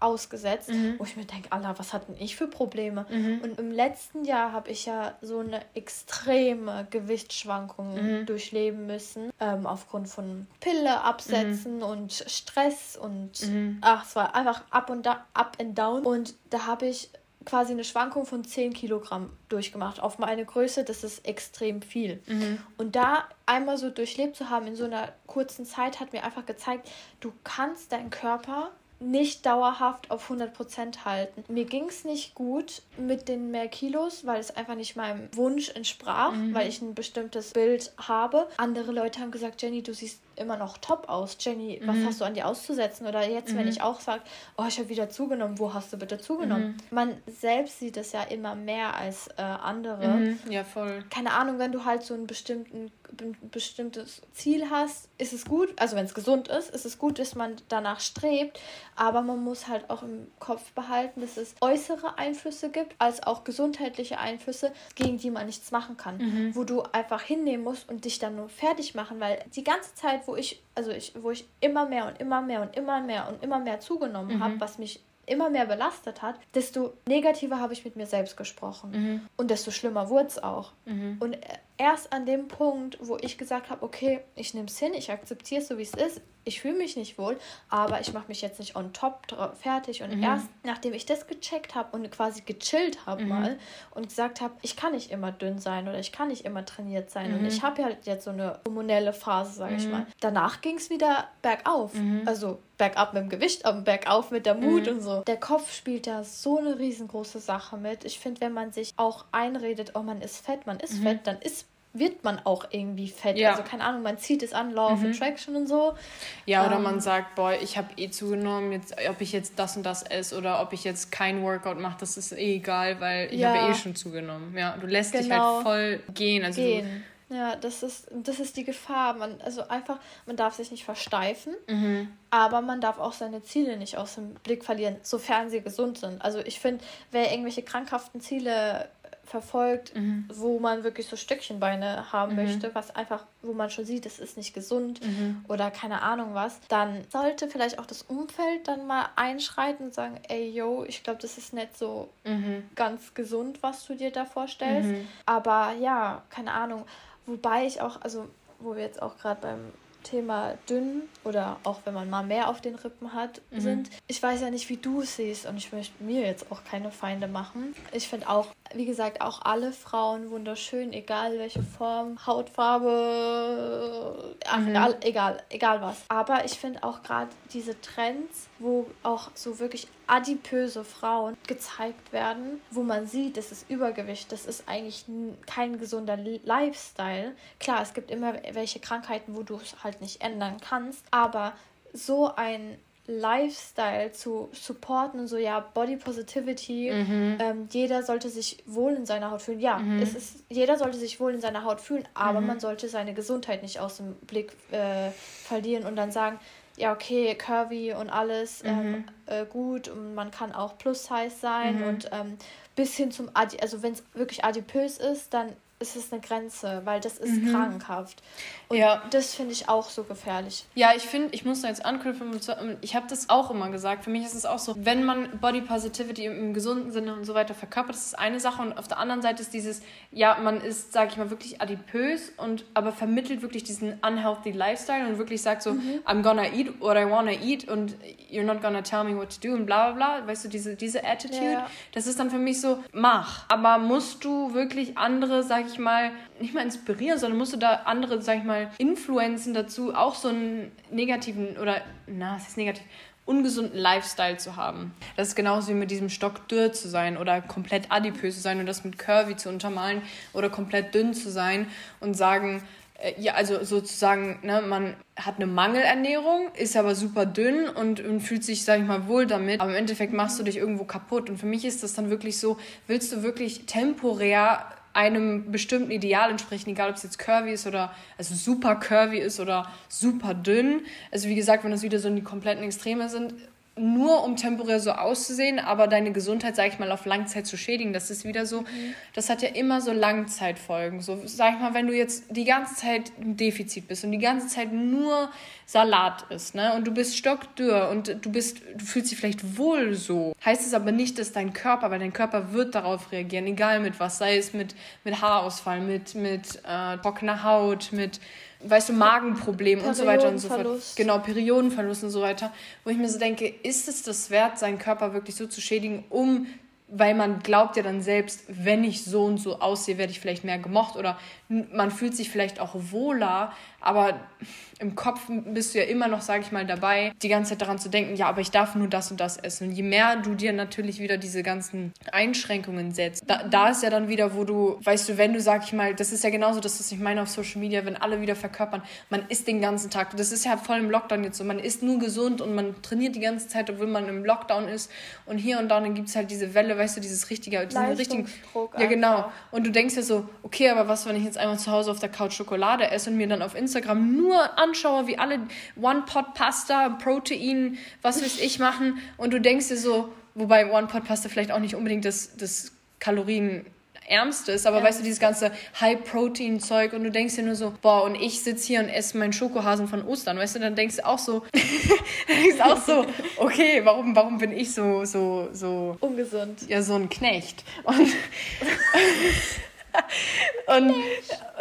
ausgesetzt, mhm. wo ich mir denke, Allah, was hatten ich für Probleme? Mhm. Und im letzten Jahr habe ich ja so eine extreme Gewichtsschwankung mhm. durchleben müssen, ähm, aufgrund von Pille absetzen mhm. und Stress und mhm. ach, es war einfach up und da, up and down. Und da habe ich quasi eine Schwankung von 10 Kilogramm durchgemacht. Auf meine Größe, das ist extrem viel. Mhm. Und da einmal so durchlebt zu haben in so einer kurzen Zeit, hat mir einfach gezeigt, du kannst deinen Körper nicht dauerhaft auf 100% halten. Mir ging es nicht gut mit den mehr Kilos, weil es einfach nicht meinem Wunsch entsprach, mhm. weil ich ein bestimmtes Bild habe. Andere Leute haben gesagt, Jenny, du siehst immer noch top aus. Jenny, mhm. was hast du an dir auszusetzen? Oder jetzt, mhm. wenn ich auch sage, oh, ich habe wieder zugenommen, wo hast du bitte zugenommen? Mhm. Man selbst sieht es ja immer mehr als äh, andere. Mhm. Ja, voll. Keine Ahnung, wenn du halt so einen bestimmten ein bestimmtes Ziel hast, ist es gut, also wenn es gesund ist, ist es gut, dass man danach strebt, aber man muss halt auch im Kopf behalten, dass es äußere Einflüsse gibt, als auch gesundheitliche Einflüsse, gegen die man nichts machen kann, mhm. wo du einfach hinnehmen musst und dich dann nur fertig machen, weil die ganze Zeit, wo ich, also ich, wo ich immer mehr und immer mehr und immer mehr und immer mehr zugenommen mhm. habe, was mich immer mehr belastet hat, desto negativer habe ich mit mir selbst gesprochen. Mhm. Und desto schlimmer wurde es auch. Mhm. Und erst an dem Punkt, wo ich gesagt habe, okay, ich nehme es hin, ich akzeptiere es so, wie es ist, ich fühle mich nicht wohl, aber ich mache mich jetzt nicht on top fertig. Und mhm. erst nachdem ich das gecheckt habe und quasi gechillt habe mhm. mal und gesagt habe, ich kann nicht immer dünn sein oder ich kann nicht immer trainiert sein mhm. und ich habe ja jetzt so eine hormonelle Phase, sage ich mhm. mal. Danach ging es wieder bergauf. Mhm. Also bergab mit dem Gewicht, aber bergauf mit der Mut mhm. und so. Der Kopf spielt da so eine riesengroße Sache mit. Ich finde, wenn man sich auch einredet, oh, man ist fett, man ist fett, dann ist wird man auch irgendwie fett. Ja. Also keine Ahnung, man zieht es an, Law of mhm. Attraction und so. Ja, oder ähm, man sagt, boah, ich habe eh zugenommen, jetzt, ob ich jetzt das und das esse oder ob ich jetzt kein Workout mache, das ist eh egal, weil ich ja. habe eh schon zugenommen. Ja, du lässt genau. dich halt genau. voll gehen. Also gehen. ja, das ist, das ist die Gefahr. Man, also einfach, man darf sich nicht versteifen, mhm. aber man darf auch seine Ziele nicht aus dem Blick verlieren, sofern sie gesund sind. Also ich finde, wer irgendwelche krankhaften Ziele verfolgt, mhm. wo man wirklich so Stöckchenbeine haben mhm. möchte, was einfach, wo man schon sieht, es ist nicht gesund mhm. oder keine Ahnung was, dann sollte vielleicht auch das Umfeld dann mal einschreiten und sagen, ey yo, ich glaube, das ist nicht so mhm. ganz gesund, was du dir da vorstellst. Mhm. Aber ja, keine Ahnung. Wobei ich auch, also wo wir jetzt auch gerade beim Thema dünn oder auch wenn man mal mehr auf den Rippen hat, mhm. sind. Ich weiß ja nicht, wie du es siehst und ich möchte mir jetzt auch keine Feinde machen. Ich finde auch, wie gesagt, auch alle Frauen wunderschön, egal welche Form, Hautfarbe, ach, mhm. egal, egal was. Aber ich finde auch gerade diese Trends, wo auch so wirklich adipöse Frauen gezeigt werden, wo man sieht, das ist Übergewicht, das ist eigentlich kein gesunder Lifestyle. Klar, es gibt immer welche Krankheiten, wo du es halt nicht ändern kannst, aber so ein Lifestyle zu supporten und so, ja, Body Positivity, mhm. ähm, jeder sollte sich wohl in seiner Haut fühlen. Ja, mhm. es ist, jeder sollte sich wohl in seiner Haut fühlen, aber mhm. man sollte seine Gesundheit nicht aus dem Blick äh, verlieren und dann sagen, ja, okay, curvy und alles ähm, mhm. äh, gut und man kann auch Plus-Size sein mhm. und ähm, bis hin zum, Adi also wenn es wirklich adipös ist, dann ist es eine Grenze, weil das ist mhm. krankhaft. Und ja. das finde ich auch so gefährlich. Ja, ich finde, ich muss da jetzt anknüpfen. Ich habe das auch immer gesagt. Für mich ist es auch so, wenn man Body Positivity im, im, gesunden Sinne und so weiter verkörpert, das ist eine Sache. Und auf der anderen Seite ist dieses, ja, man ist, sage ich mal, wirklich adipös und aber vermittelt wirklich diesen unhealthy Lifestyle und wirklich sagt so, mhm. I'm gonna eat what I wanna eat und you're not gonna tell me what to do und bla bla bla. Weißt du, diese, diese Attitude, ja. das ist dann für mich so, mach. Aber musst du wirklich andere, sage ich mal, nicht mal inspirieren, sondern musst du da andere, sag ich mal, influenzen dazu, auch so einen negativen oder, na, es ist negativ, ungesunden Lifestyle zu haben. Das ist genauso wie mit diesem Stock dürr zu sein oder komplett adipös zu sein und das mit Curvy zu untermalen oder komplett dünn zu sein und sagen, äh, ja, also sozusagen, ne, man hat eine Mangelernährung, ist aber super dünn und, und fühlt sich, sag ich mal, wohl damit. Aber im Endeffekt machst du dich irgendwo kaputt. Und für mich ist das dann wirklich so, willst du wirklich temporär einem bestimmten Ideal entsprechen, egal ob es jetzt curvy ist oder also super curvy ist oder super dünn. Also wie gesagt, wenn das wieder so in die kompletten Extreme sind, nur um temporär so auszusehen, aber deine Gesundheit, sag ich mal, auf Langzeit zu schädigen, das ist wieder so, mhm. das hat ja immer so Langzeitfolgen. So, sag ich mal, wenn du jetzt die ganze Zeit im Defizit bist und die ganze Zeit nur Salat isst, ne, und du bist stockdürr und du bist, du fühlst dich vielleicht wohl so, heißt es aber nicht, dass dein Körper, weil dein Körper wird darauf reagieren, egal mit was, sei es mit, mit Haarausfall, mit, mit äh, trockener Haut, mit weißt du, Magenproblem und so weiter und so fort. Genau, Periodenverlust und so weiter. Wo ich mir so denke, ist es das wert, seinen Körper wirklich so zu schädigen, um weil man glaubt ja dann selbst, wenn ich so und so aussehe, werde ich vielleicht mehr gemocht oder man fühlt sich vielleicht auch wohler, aber im Kopf bist du ja immer noch, sage ich mal, dabei, die ganze Zeit daran zu denken, ja, aber ich darf nur das und das essen. Und je mehr du dir natürlich wieder diese ganzen Einschränkungen setzt, da, da ist ja dann wieder, wo du, weißt du, wenn du, sag ich mal, das ist ja genauso, das ich meine auf Social Media, wenn alle wieder verkörpern, man isst den ganzen Tag. Das ist ja voll im Lockdown jetzt so, man isst nur gesund und man trainiert die ganze Zeit, obwohl man im Lockdown ist. Und hier und da, dann gibt es halt diese Welle, weißt du, dieses richtige, diesen richtigen. Ja, genau. Und du denkst ja so, okay, aber was, wenn ich jetzt einmal zu Hause auf der Couch Schokolade esse und mir dann auf Instagram nur anschaue, wie alle One-Pot-Pasta, Protein, was weiß ich machen und du denkst dir so, wobei One-Pot-Pasta vielleicht auch nicht unbedingt das, das Kalorien Ärmste ist, aber ja. weißt du, dieses ganze High-Protein-Zeug und du denkst dir nur so, boah, und ich sitze hier und esse meinen Schokohasen von Ostern, weißt du, dann denkst du auch so, denkst auch so, okay, warum, warum bin ich so, so, so... Ungesund. Ja, so ein Knecht. Und... und,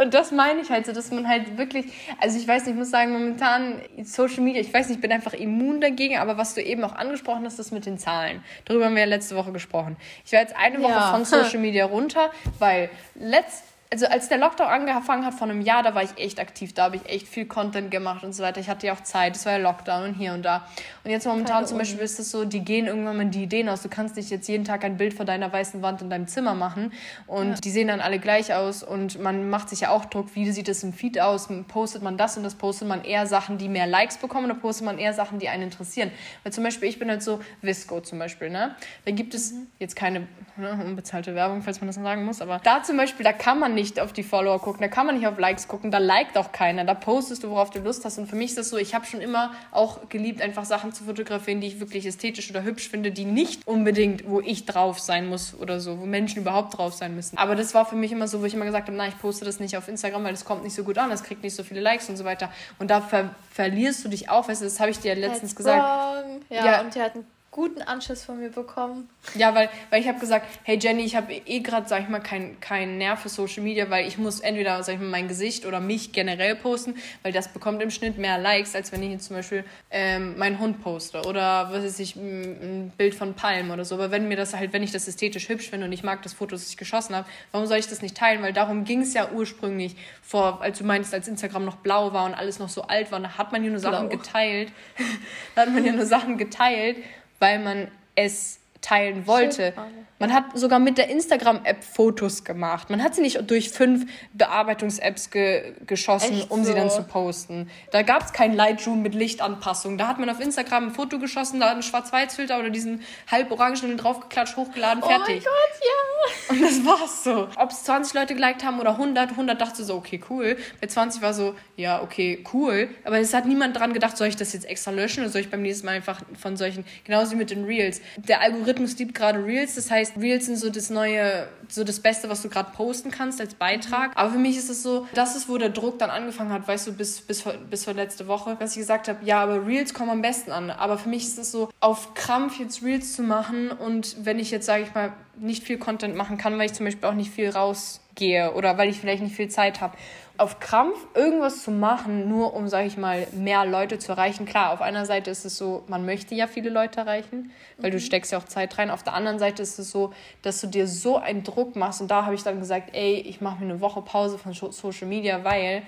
und das meine ich halt so, dass man halt wirklich, also ich weiß nicht, ich muss sagen, momentan Social Media, ich weiß nicht, ich bin einfach immun dagegen, aber was du eben auch angesprochen hast, das mit den Zahlen. Darüber haben wir ja letzte Woche gesprochen. Ich war jetzt eine Woche ja. von Social Media runter, weil letzt, also als der Lockdown angefangen hat vor einem Jahr, da war ich echt aktiv, da habe ich echt viel Content gemacht und so weiter. Ich hatte ja auch Zeit, es war ja Lockdown und hier und da. Und jetzt momentan Keine zum Beispiel ist es so, die gehen irgendwann mal die Ideen aus. Du kannst nicht jetzt jeden Tag ein Bild vor deiner weißen Wand in deinem Zimmer machen und ja. die sehen dann alle gleich aus und man macht sich ja auch Druck, wie sieht es im Feed aus, postet man das und das, postet man eher Sachen, die mehr Likes bekommen oder postet man eher Sachen, die einen interessieren. Weil zum Beispiel, ich bin halt so Visco zum Beispiel, ne? Da gibt es mhm. jetzt keine ne, unbezahlte Werbung, falls man das sagen muss, aber da zum Beispiel, da kann man nicht auf die Follower gucken, da kann man nicht auf Likes gucken, da liked auch keiner, da postest du, worauf du Lust hast. Und für mich ist das so, ich habe schon immer auch geliebt, einfach Sachen zu fotografieren, die ich wirklich ästhetisch oder hübsch finde, die nicht unbedingt, wo ich drauf sein muss oder so, wo Menschen überhaupt drauf sein müssen. Aber das war für mich immer so, wo ich immer gesagt habe, na, ich poste das nicht auf Instagram, weil das kommt nicht so gut an, das kriegt nicht so viele Likes und so weiter. Und da ver verlierst du dich auch, weißt du, das habe ich dir ja letztens That's gesagt. Wrong. Ja, ja, und die hatten guten Anschluss von mir bekommen. Ja, weil, weil ich habe gesagt, hey Jenny, ich habe eh gerade, sag ich mal, keinen kein Nerv für Social Media, weil ich muss entweder, sag ich mal, mein Gesicht oder mich generell posten, weil das bekommt im Schnitt mehr Likes, als wenn ich jetzt zum Beispiel ähm, meinen Hund poste oder, was weiß ich, ein Bild von Palmen oder so. Aber wenn mir das halt, wenn ich das ästhetisch hübsch finde und ich mag das Foto, das ich geschossen habe, warum soll ich das nicht teilen? Weil darum ging es ja ursprünglich vor, als du meinst, als Instagram noch blau war und alles noch so alt war, da hat man ja nur Sachen blau. geteilt. da hat man ja nur Sachen geteilt weil man es teilen wollte. Man hat sogar mit der Instagram-App Fotos gemacht. Man hat sie nicht durch fünf Bearbeitungs-Apps ge geschossen, Echt um so? sie dann zu posten. Da gab es kein Lightroom mit Lichtanpassung. Da hat man auf Instagram ein Foto geschossen, da einen Schwarz-Weiß-Filter oder diesen halb orangenen draufgeklatscht, hochgeladen, fertig. Oh mein Gott, ja. Und das war's so. Ob es 20 Leute geliked haben oder 100, 100 dachte so, okay, cool. Bei 20 war so, ja, okay, cool. Aber es hat niemand dran gedacht, soll ich das jetzt extra löschen oder soll ich beim nächsten Mal einfach von solchen, genauso wie mit den Reels. Der Algorithmus liebt gerade Reels, das heißt, Reels sind so das neue, so das Beste, was du gerade posten kannst als Beitrag. Aber für mich ist es so, das ist, wo der Druck dann angefangen hat, weißt du, bis, bis, bis vor letzte Woche, dass ich gesagt habe, ja, aber Reels kommen am besten an. Aber für mich ist es so, auf Krampf jetzt Reels zu machen und wenn ich jetzt, sage ich mal, nicht viel Content machen kann, weil ich zum Beispiel auch nicht viel rausgehe oder weil ich vielleicht nicht viel Zeit habe auf Krampf irgendwas zu machen, nur um, sage ich mal, mehr Leute zu erreichen. Klar, auf einer Seite ist es so, man möchte ja viele Leute erreichen, weil mhm. du steckst ja auch Zeit rein. Auf der anderen Seite ist es so, dass du dir so einen Druck machst. Und da habe ich dann gesagt, ey, ich mache mir eine Woche Pause von Social Media, weil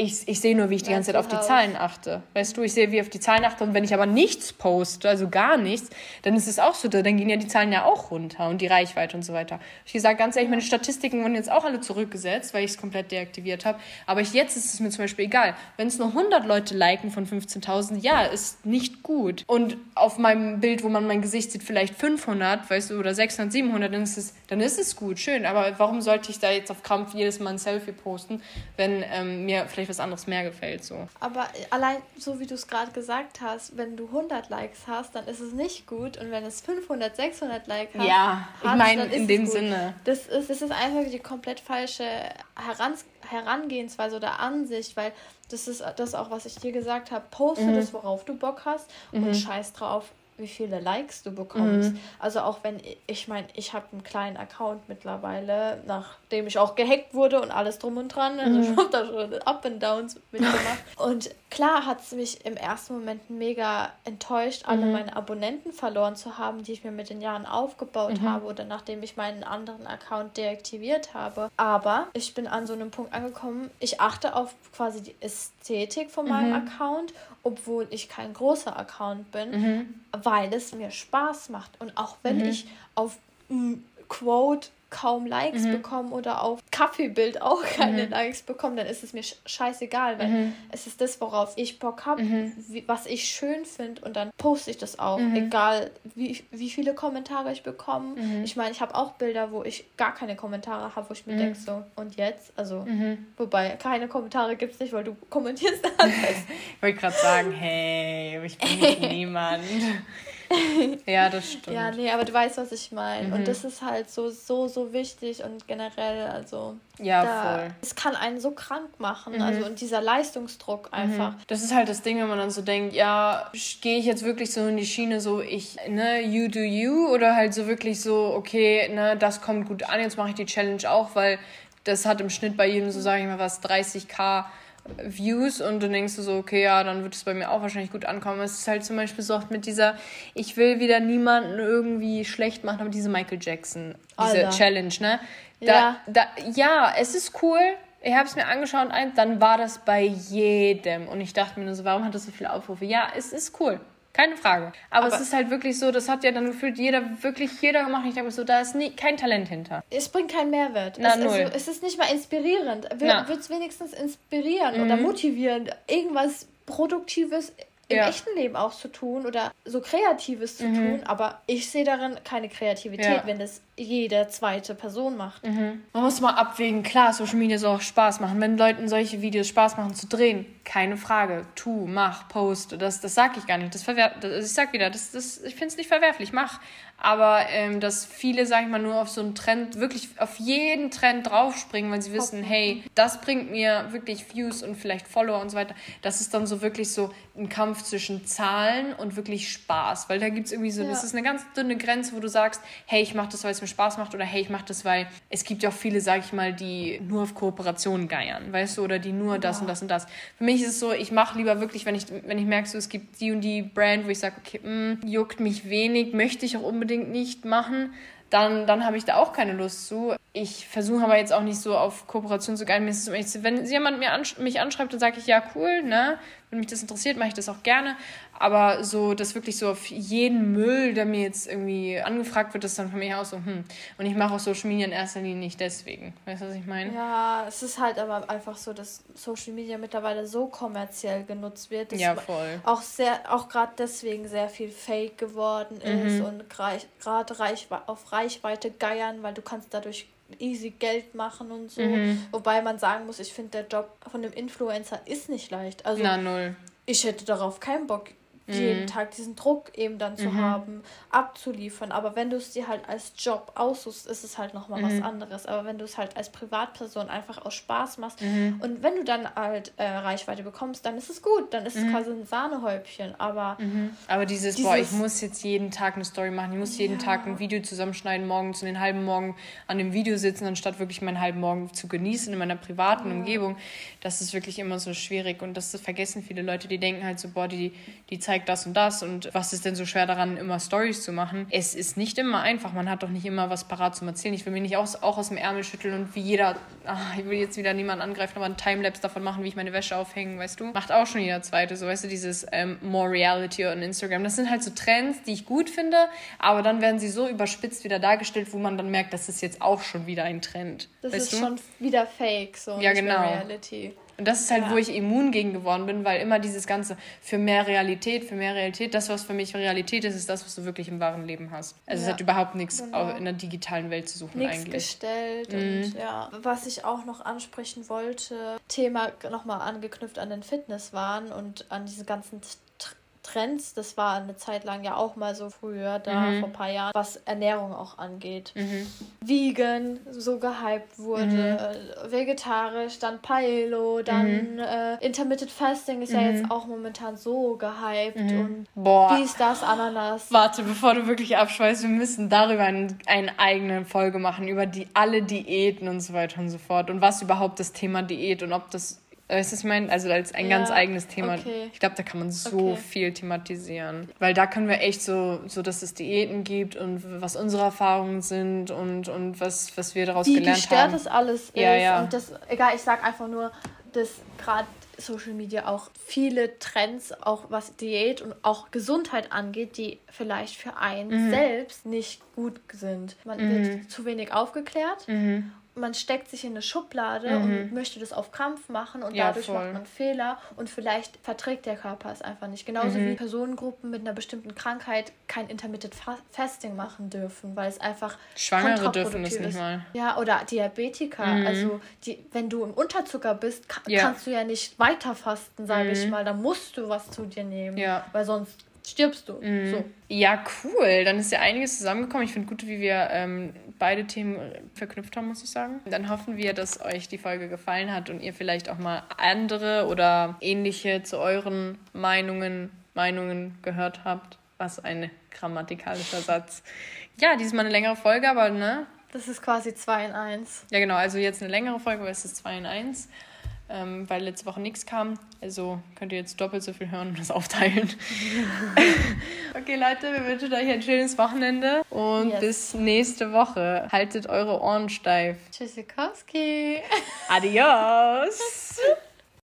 ich, ich sehe nur, wie ich die ganze Zeit auf die Zahlen achte. Weißt du, ich sehe, wie ich auf die Zahlen achte und wenn ich aber nichts poste, also gar nichts, dann ist es auch so, dann gehen ja die Zahlen ja auch runter und die Reichweite und so weiter. Ich gesagt, ganz ehrlich, meine Statistiken wurden jetzt auch alle zurückgesetzt, weil ich es komplett deaktiviert habe. Aber ich, jetzt ist es mir zum Beispiel egal. Wenn es nur 100 Leute liken von 15.000, ja, ist nicht gut. Und auf meinem Bild, wo man mein Gesicht sieht, vielleicht 500, weißt du, oder 600, 700, dann ist es, dann ist es gut, schön. Aber warum sollte ich da jetzt auf Krampf jedes Mal ein Selfie posten, wenn ähm, mir vielleicht was anderes mehr gefällt? So. Aber allein so wie du es gerade gesagt hast, wenn du 100 Likes hast, dann ist es nicht gut. Und wenn es 500, 600 Likes hast, ja, ich meine in dem Sinne. Das ist, das ist einfach die komplett falsche Herans Herangehensweise oder Ansicht, weil das ist das auch, was ich dir gesagt habe. Poste mhm. das, worauf du Bock hast mhm. und scheiß drauf, wie viele Likes du bekommst. Mhm. Also auch wenn, ich meine, ich habe einen kleinen Account mittlerweile, nachdem ich auch gehackt wurde und alles drum und dran. Also mhm. ich habe da schon Up and Downs mitgemacht. und klar hat es mich im ersten Moment mega enttäuscht, alle mhm. meine Abonnenten verloren zu haben, die ich mir mit den Jahren aufgebaut mhm. habe oder nachdem ich meinen anderen Account deaktiviert habe. Aber ich bin an so einem Punkt angekommen, ich achte auf quasi die Ästhetik von meinem mhm. Account obwohl ich kein großer Account bin, mhm. Weil es mir Spaß macht. Und auch wenn mhm. ich auf Quote kaum Likes mhm. bekommen oder auf Kaffeebild auch keine mhm. Likes bekommen, dann ist es mir scheißegal, weil mhm. es ist das, worauf ich Bock habe, mhm. was ich schön finde und dann poste ich das auch, mhm. egal wie, wie viele Kommentare ich bekomme. Mhm. Ich meine, ich habe auch Bilder, wo ich gar keine Kommentare habe, wo ich mir denke so, und jetzt? Also, wobei, keine Kommentare gibt es nicht, weil du kommentierst alles. ich wollte gerade sagen, hey, ich bin nicht niemand. ja, das stimmt. Ja, nee, aber du weißt, was ich meine. Mhm. Und das ist halt so, so, so wichtig und generell, also. Ja, da, voll. Es kann einen so krank machen. Mhm. Also, und dieser Leistungsdruck mhm. einfach. Das ist halt das Ding, wenn man dann so denkt, ja, gehe ich jetzt wirklich so in die Schiene, so ich, ne, you do you, oder halt so wirklich so, okay, ne, das kommt gut an, jetzt mache ich die Challenge auch, weil das hat im Schnitt bei jedem, so sage ich mal, was 30k Views und dann denkst du so, okay, ja, dann wird es bei mir auch wahrscheinlich gut ankommen. Es ist halt zum Beispiel so oft mit dieser, ich will wieder niemanden irgendwie schlecht machen, aber diese Michael Jackson, diese Alter. Challenge, ne? Da, ja. Da, ja, es ist cool. Ich habe es mir angeschaut, dann war das bei jedem. Und ich dachte mir nur so, warum hat das so viele Aufrufe? Ja, es ist cool. Keine Frage. Aber, aber, es ist halt wirklich so, das hat ja dann gefühlt jeder, wirklich jeder gemacht. Ich denke so, da ist nie, kein Talent hinter. Es bringt keinen Mehrwert. Na, es, null. Also, es ist nicht mal inspirierend. Wird es wenigstens inspirieren mhm. oder motivieren, irgendwas Produktives im ja. echten Leben auch zu tun oder so Kreatives zu mhm. tun, aber ich sehe darin keine Kreativität, ja. wenn es jede zweite Person macht. Mhm. Man muss mal abwägen, klar, Social Media soll auch Spaß machen. Wenn Leuten solche Videos Spaß machen zu drehen, keine Frage. Tu, mach, post. Das, das sag ich gar nicht. Das verwer das, ich sag wieder, das, das, ich finde es nicht verwerflich, mach. Aber ähm, dass viele, sag ich mal, nur auf so einen Trend, wirklich auf jeden Trend draufspringen, weil sie wissen, hey, das bringt mir wirklich Views und vielleicht Follower und so weiter. Das ist dann so wirklich so ein Kampf zwischen Zahlen und wirklich Spaß. Weil da gibt es irgendwie so, ja. das ist eine ganz dünne Grenze, wo du sagst, hey, ich mach das, weil es mir Spaß macht oder hey, ich mache das, weil es gibt ja auch viele, sag ich mal, die nur auf Kooperationen geiern, weißt du, oder die nur das ja. und das und das. Für mich ist es so, ich mache lieber wirklich, wenn ich, wenn ich merke, so, es gibt die und die Brand, wo ich sage, okay, mh, mm, juckt mich wenig, möchte ich auch unbedingt nicht machen, dann, dann habe ich da auch keine Lust zu. Ich versuche aber jetzt auch nicht so auf Kooperation zu gehen. Wenn jemand mir ansch mich anschreibt, dann sage ich, ja, cool, ne? Wenn mich das interessiert, mache ich das auch gerne. Aber so, dass wirklich so auf jeden Müll, der mir jetzt irgendwie angefragt wird, ist dann von mir aus so, hm. Und ich mache auch Social Media in erster Linie nicht deswegen. Weißt du, was ich meine? Ja, es ist halt aber einfach so, dass Social Media mittlerweile so kommerziell genutzt wird. Dass ja, voll. Auch sehr, auch gerade deswegen sehr viel Fake geworden ist mhm. und gerade Reich, auf Reichweite geiern, weil du kannst dadurch easy Geld machen und so. Mhm. Wobei man sagen muss, ich finde, der Job von dem Influencer ist nicht leicht. Also, Na, null. Ich hätte darauf keinen Bock jeden mhm. Tag diesen Druck eben dann zu mhm. haben, abzuliefern. Aber wenn du es dir halt als Job aussuchst, ist es halt nochmal mhm. was anderes. Aber wenn du es halt als Privatperson einfach aus Spaß machst mhm. und wenn du dann halt äh, Reichweite bekommst, dann ist es gut. Dann ist es mhm. quasi ein Sahnehäubchen. Aber, mhm. aber dieses, dieses, boah, ich muss jetzt jeden Tag eine Story machen, ich muss jeden ja. Tag ein Video zusammenschneiden, morgens und den halben Morgen an dem Video sitzen, anstatt wirklich meinen halben Morgen zu genießen in meiner privaten ja. Umgebung, das ist wirklich immer so schwierig. Und das vergessen viele Leute, die denken halt so, boah, die, die zeigen zeigt das und das und was ist denn so schwer daran, immer Stories zu machen? Es ist nicht immer einfach. Man hat doch nicht immer was parat zum Erzählen. Ich will mich nicht auch, auch aus dem Ärmel schütteln und wie jeder, ach, ich will jetzt wieder niemanden angreifen, aber ein Timelapse davon machen, wie ich meine Wäsche aufhänge, weißt du? Macht auch schon jeder Zweite, so weißt du, dieses ähm, More Reality on Instagram. Das sind halt so Trends, die ich gut finde, aber dann werden sie so überspitzt wieder dargestellt, wo man dann merkt, das ist jetzt auch schon wieder ein Trend. Das ist du? schon wieder Fake, so ja, genau. Reality. Und das ist halt, ja. wo ich immun gegen geworden bin, weil immer dieses Ganze für mehr Realität, für mehr Realität, das, was für mich Realität ist, ist das, was du wirklich im wahren Leben hast. Also ja. es hat überhaupt nichts genau. in der digitalen Welt zu suchen nichts eigentlich. gestellt mhm. und ja. Was ich auch noch ansprechen wollte, Thema nochmal angeknüpft an den Fitnesswahn und an diese ganzen Trends. Das war eine Zeit lang ja auch mal so früher, da mhm. vor ein paar Jahren, was Ernährung auch angeht. Mhm. Vegan so gehypt wurde, mhm. vegetarisch, dann Paleo, dann mhm. äh, Intermittent Fasting ist ja jetzt mhm. auch momentan so gehypt mhm. und Boah. dies, das, Ananas. Warte, bevor du wirklich abschweißt, wir müssen darüber ein, eine eigene Folge machen, über die alle Diäten und so weiter und so fort und was überhaupt das Thema Diät und ob das Weißt du, ich meine, also als ein ja, ganz eigenes Thema. Okay. Ich glaube, da kann man so okay. viel thematisieren. Weil da können wir echt so, so, dass es Diäten gibt und was unsere Erfahrungen sind und, und was, was wir daraus Wie gelernt haben. das alles ja, ist. Ja. Und das, egal, ich sag einfach nur, dass gerade Social Media auch viele Trends, auch was Diät und auch Gesundheit angeht, die vielleicht für einen mhm. selbst nicht gut sind. Man mhm. wird zu wenig aufgeklärt mhm man steckt sich in eine Schublade mhm. und möchte das auf Krampf machen und ja, dadurch voll. macht man Fehler und vielleicht verträgt der Körper es einfach nicht. Genauso mhm. wie Personengruppen mit einer bestimmten Krankheit kein Intermittent Fasting machen dürfen, weil es einfach Schwangere dürfen das nicht mal. Ja, oder Diabetiker. Mhm. Also die, wenn du im Unterzucker bist, ka ja. kannst du ja nicht weiter fasten, sage ich mhm. mal. Da musst du was zu dir nehmen, ja. weil sonst stirbst du. Mhm. So. Ja, cool. Dann ist ja einiges zusammengekommen. Ich finde gut, wie wir ähm, beide Themen verknüpft haben, muss ich sagen. Dann hoffen wir, dass euch die Folge gefallen hat und ihr vielleicht auch mal andere oder ähnliche zu euren Meinungen, Meinungen gehört habt. Was ein grammatikalischer Satz. Ja, diesmal eine längere Folge, aber ne? Das ist quasi 2 in 1. Ja, genau. Also jetzt eine längere Folge, weil es ist 2 in 1 ähm, weil letzte Woche nichts kam. Also könnt ihr jetzt doppelt so viel hören und das aufteilen. okay, Leute, wir wünschen euch ein schönes Wochenende und yes. bis nächste Woche. Haltet eure Ohren steif. Tschüssikowski. Adios.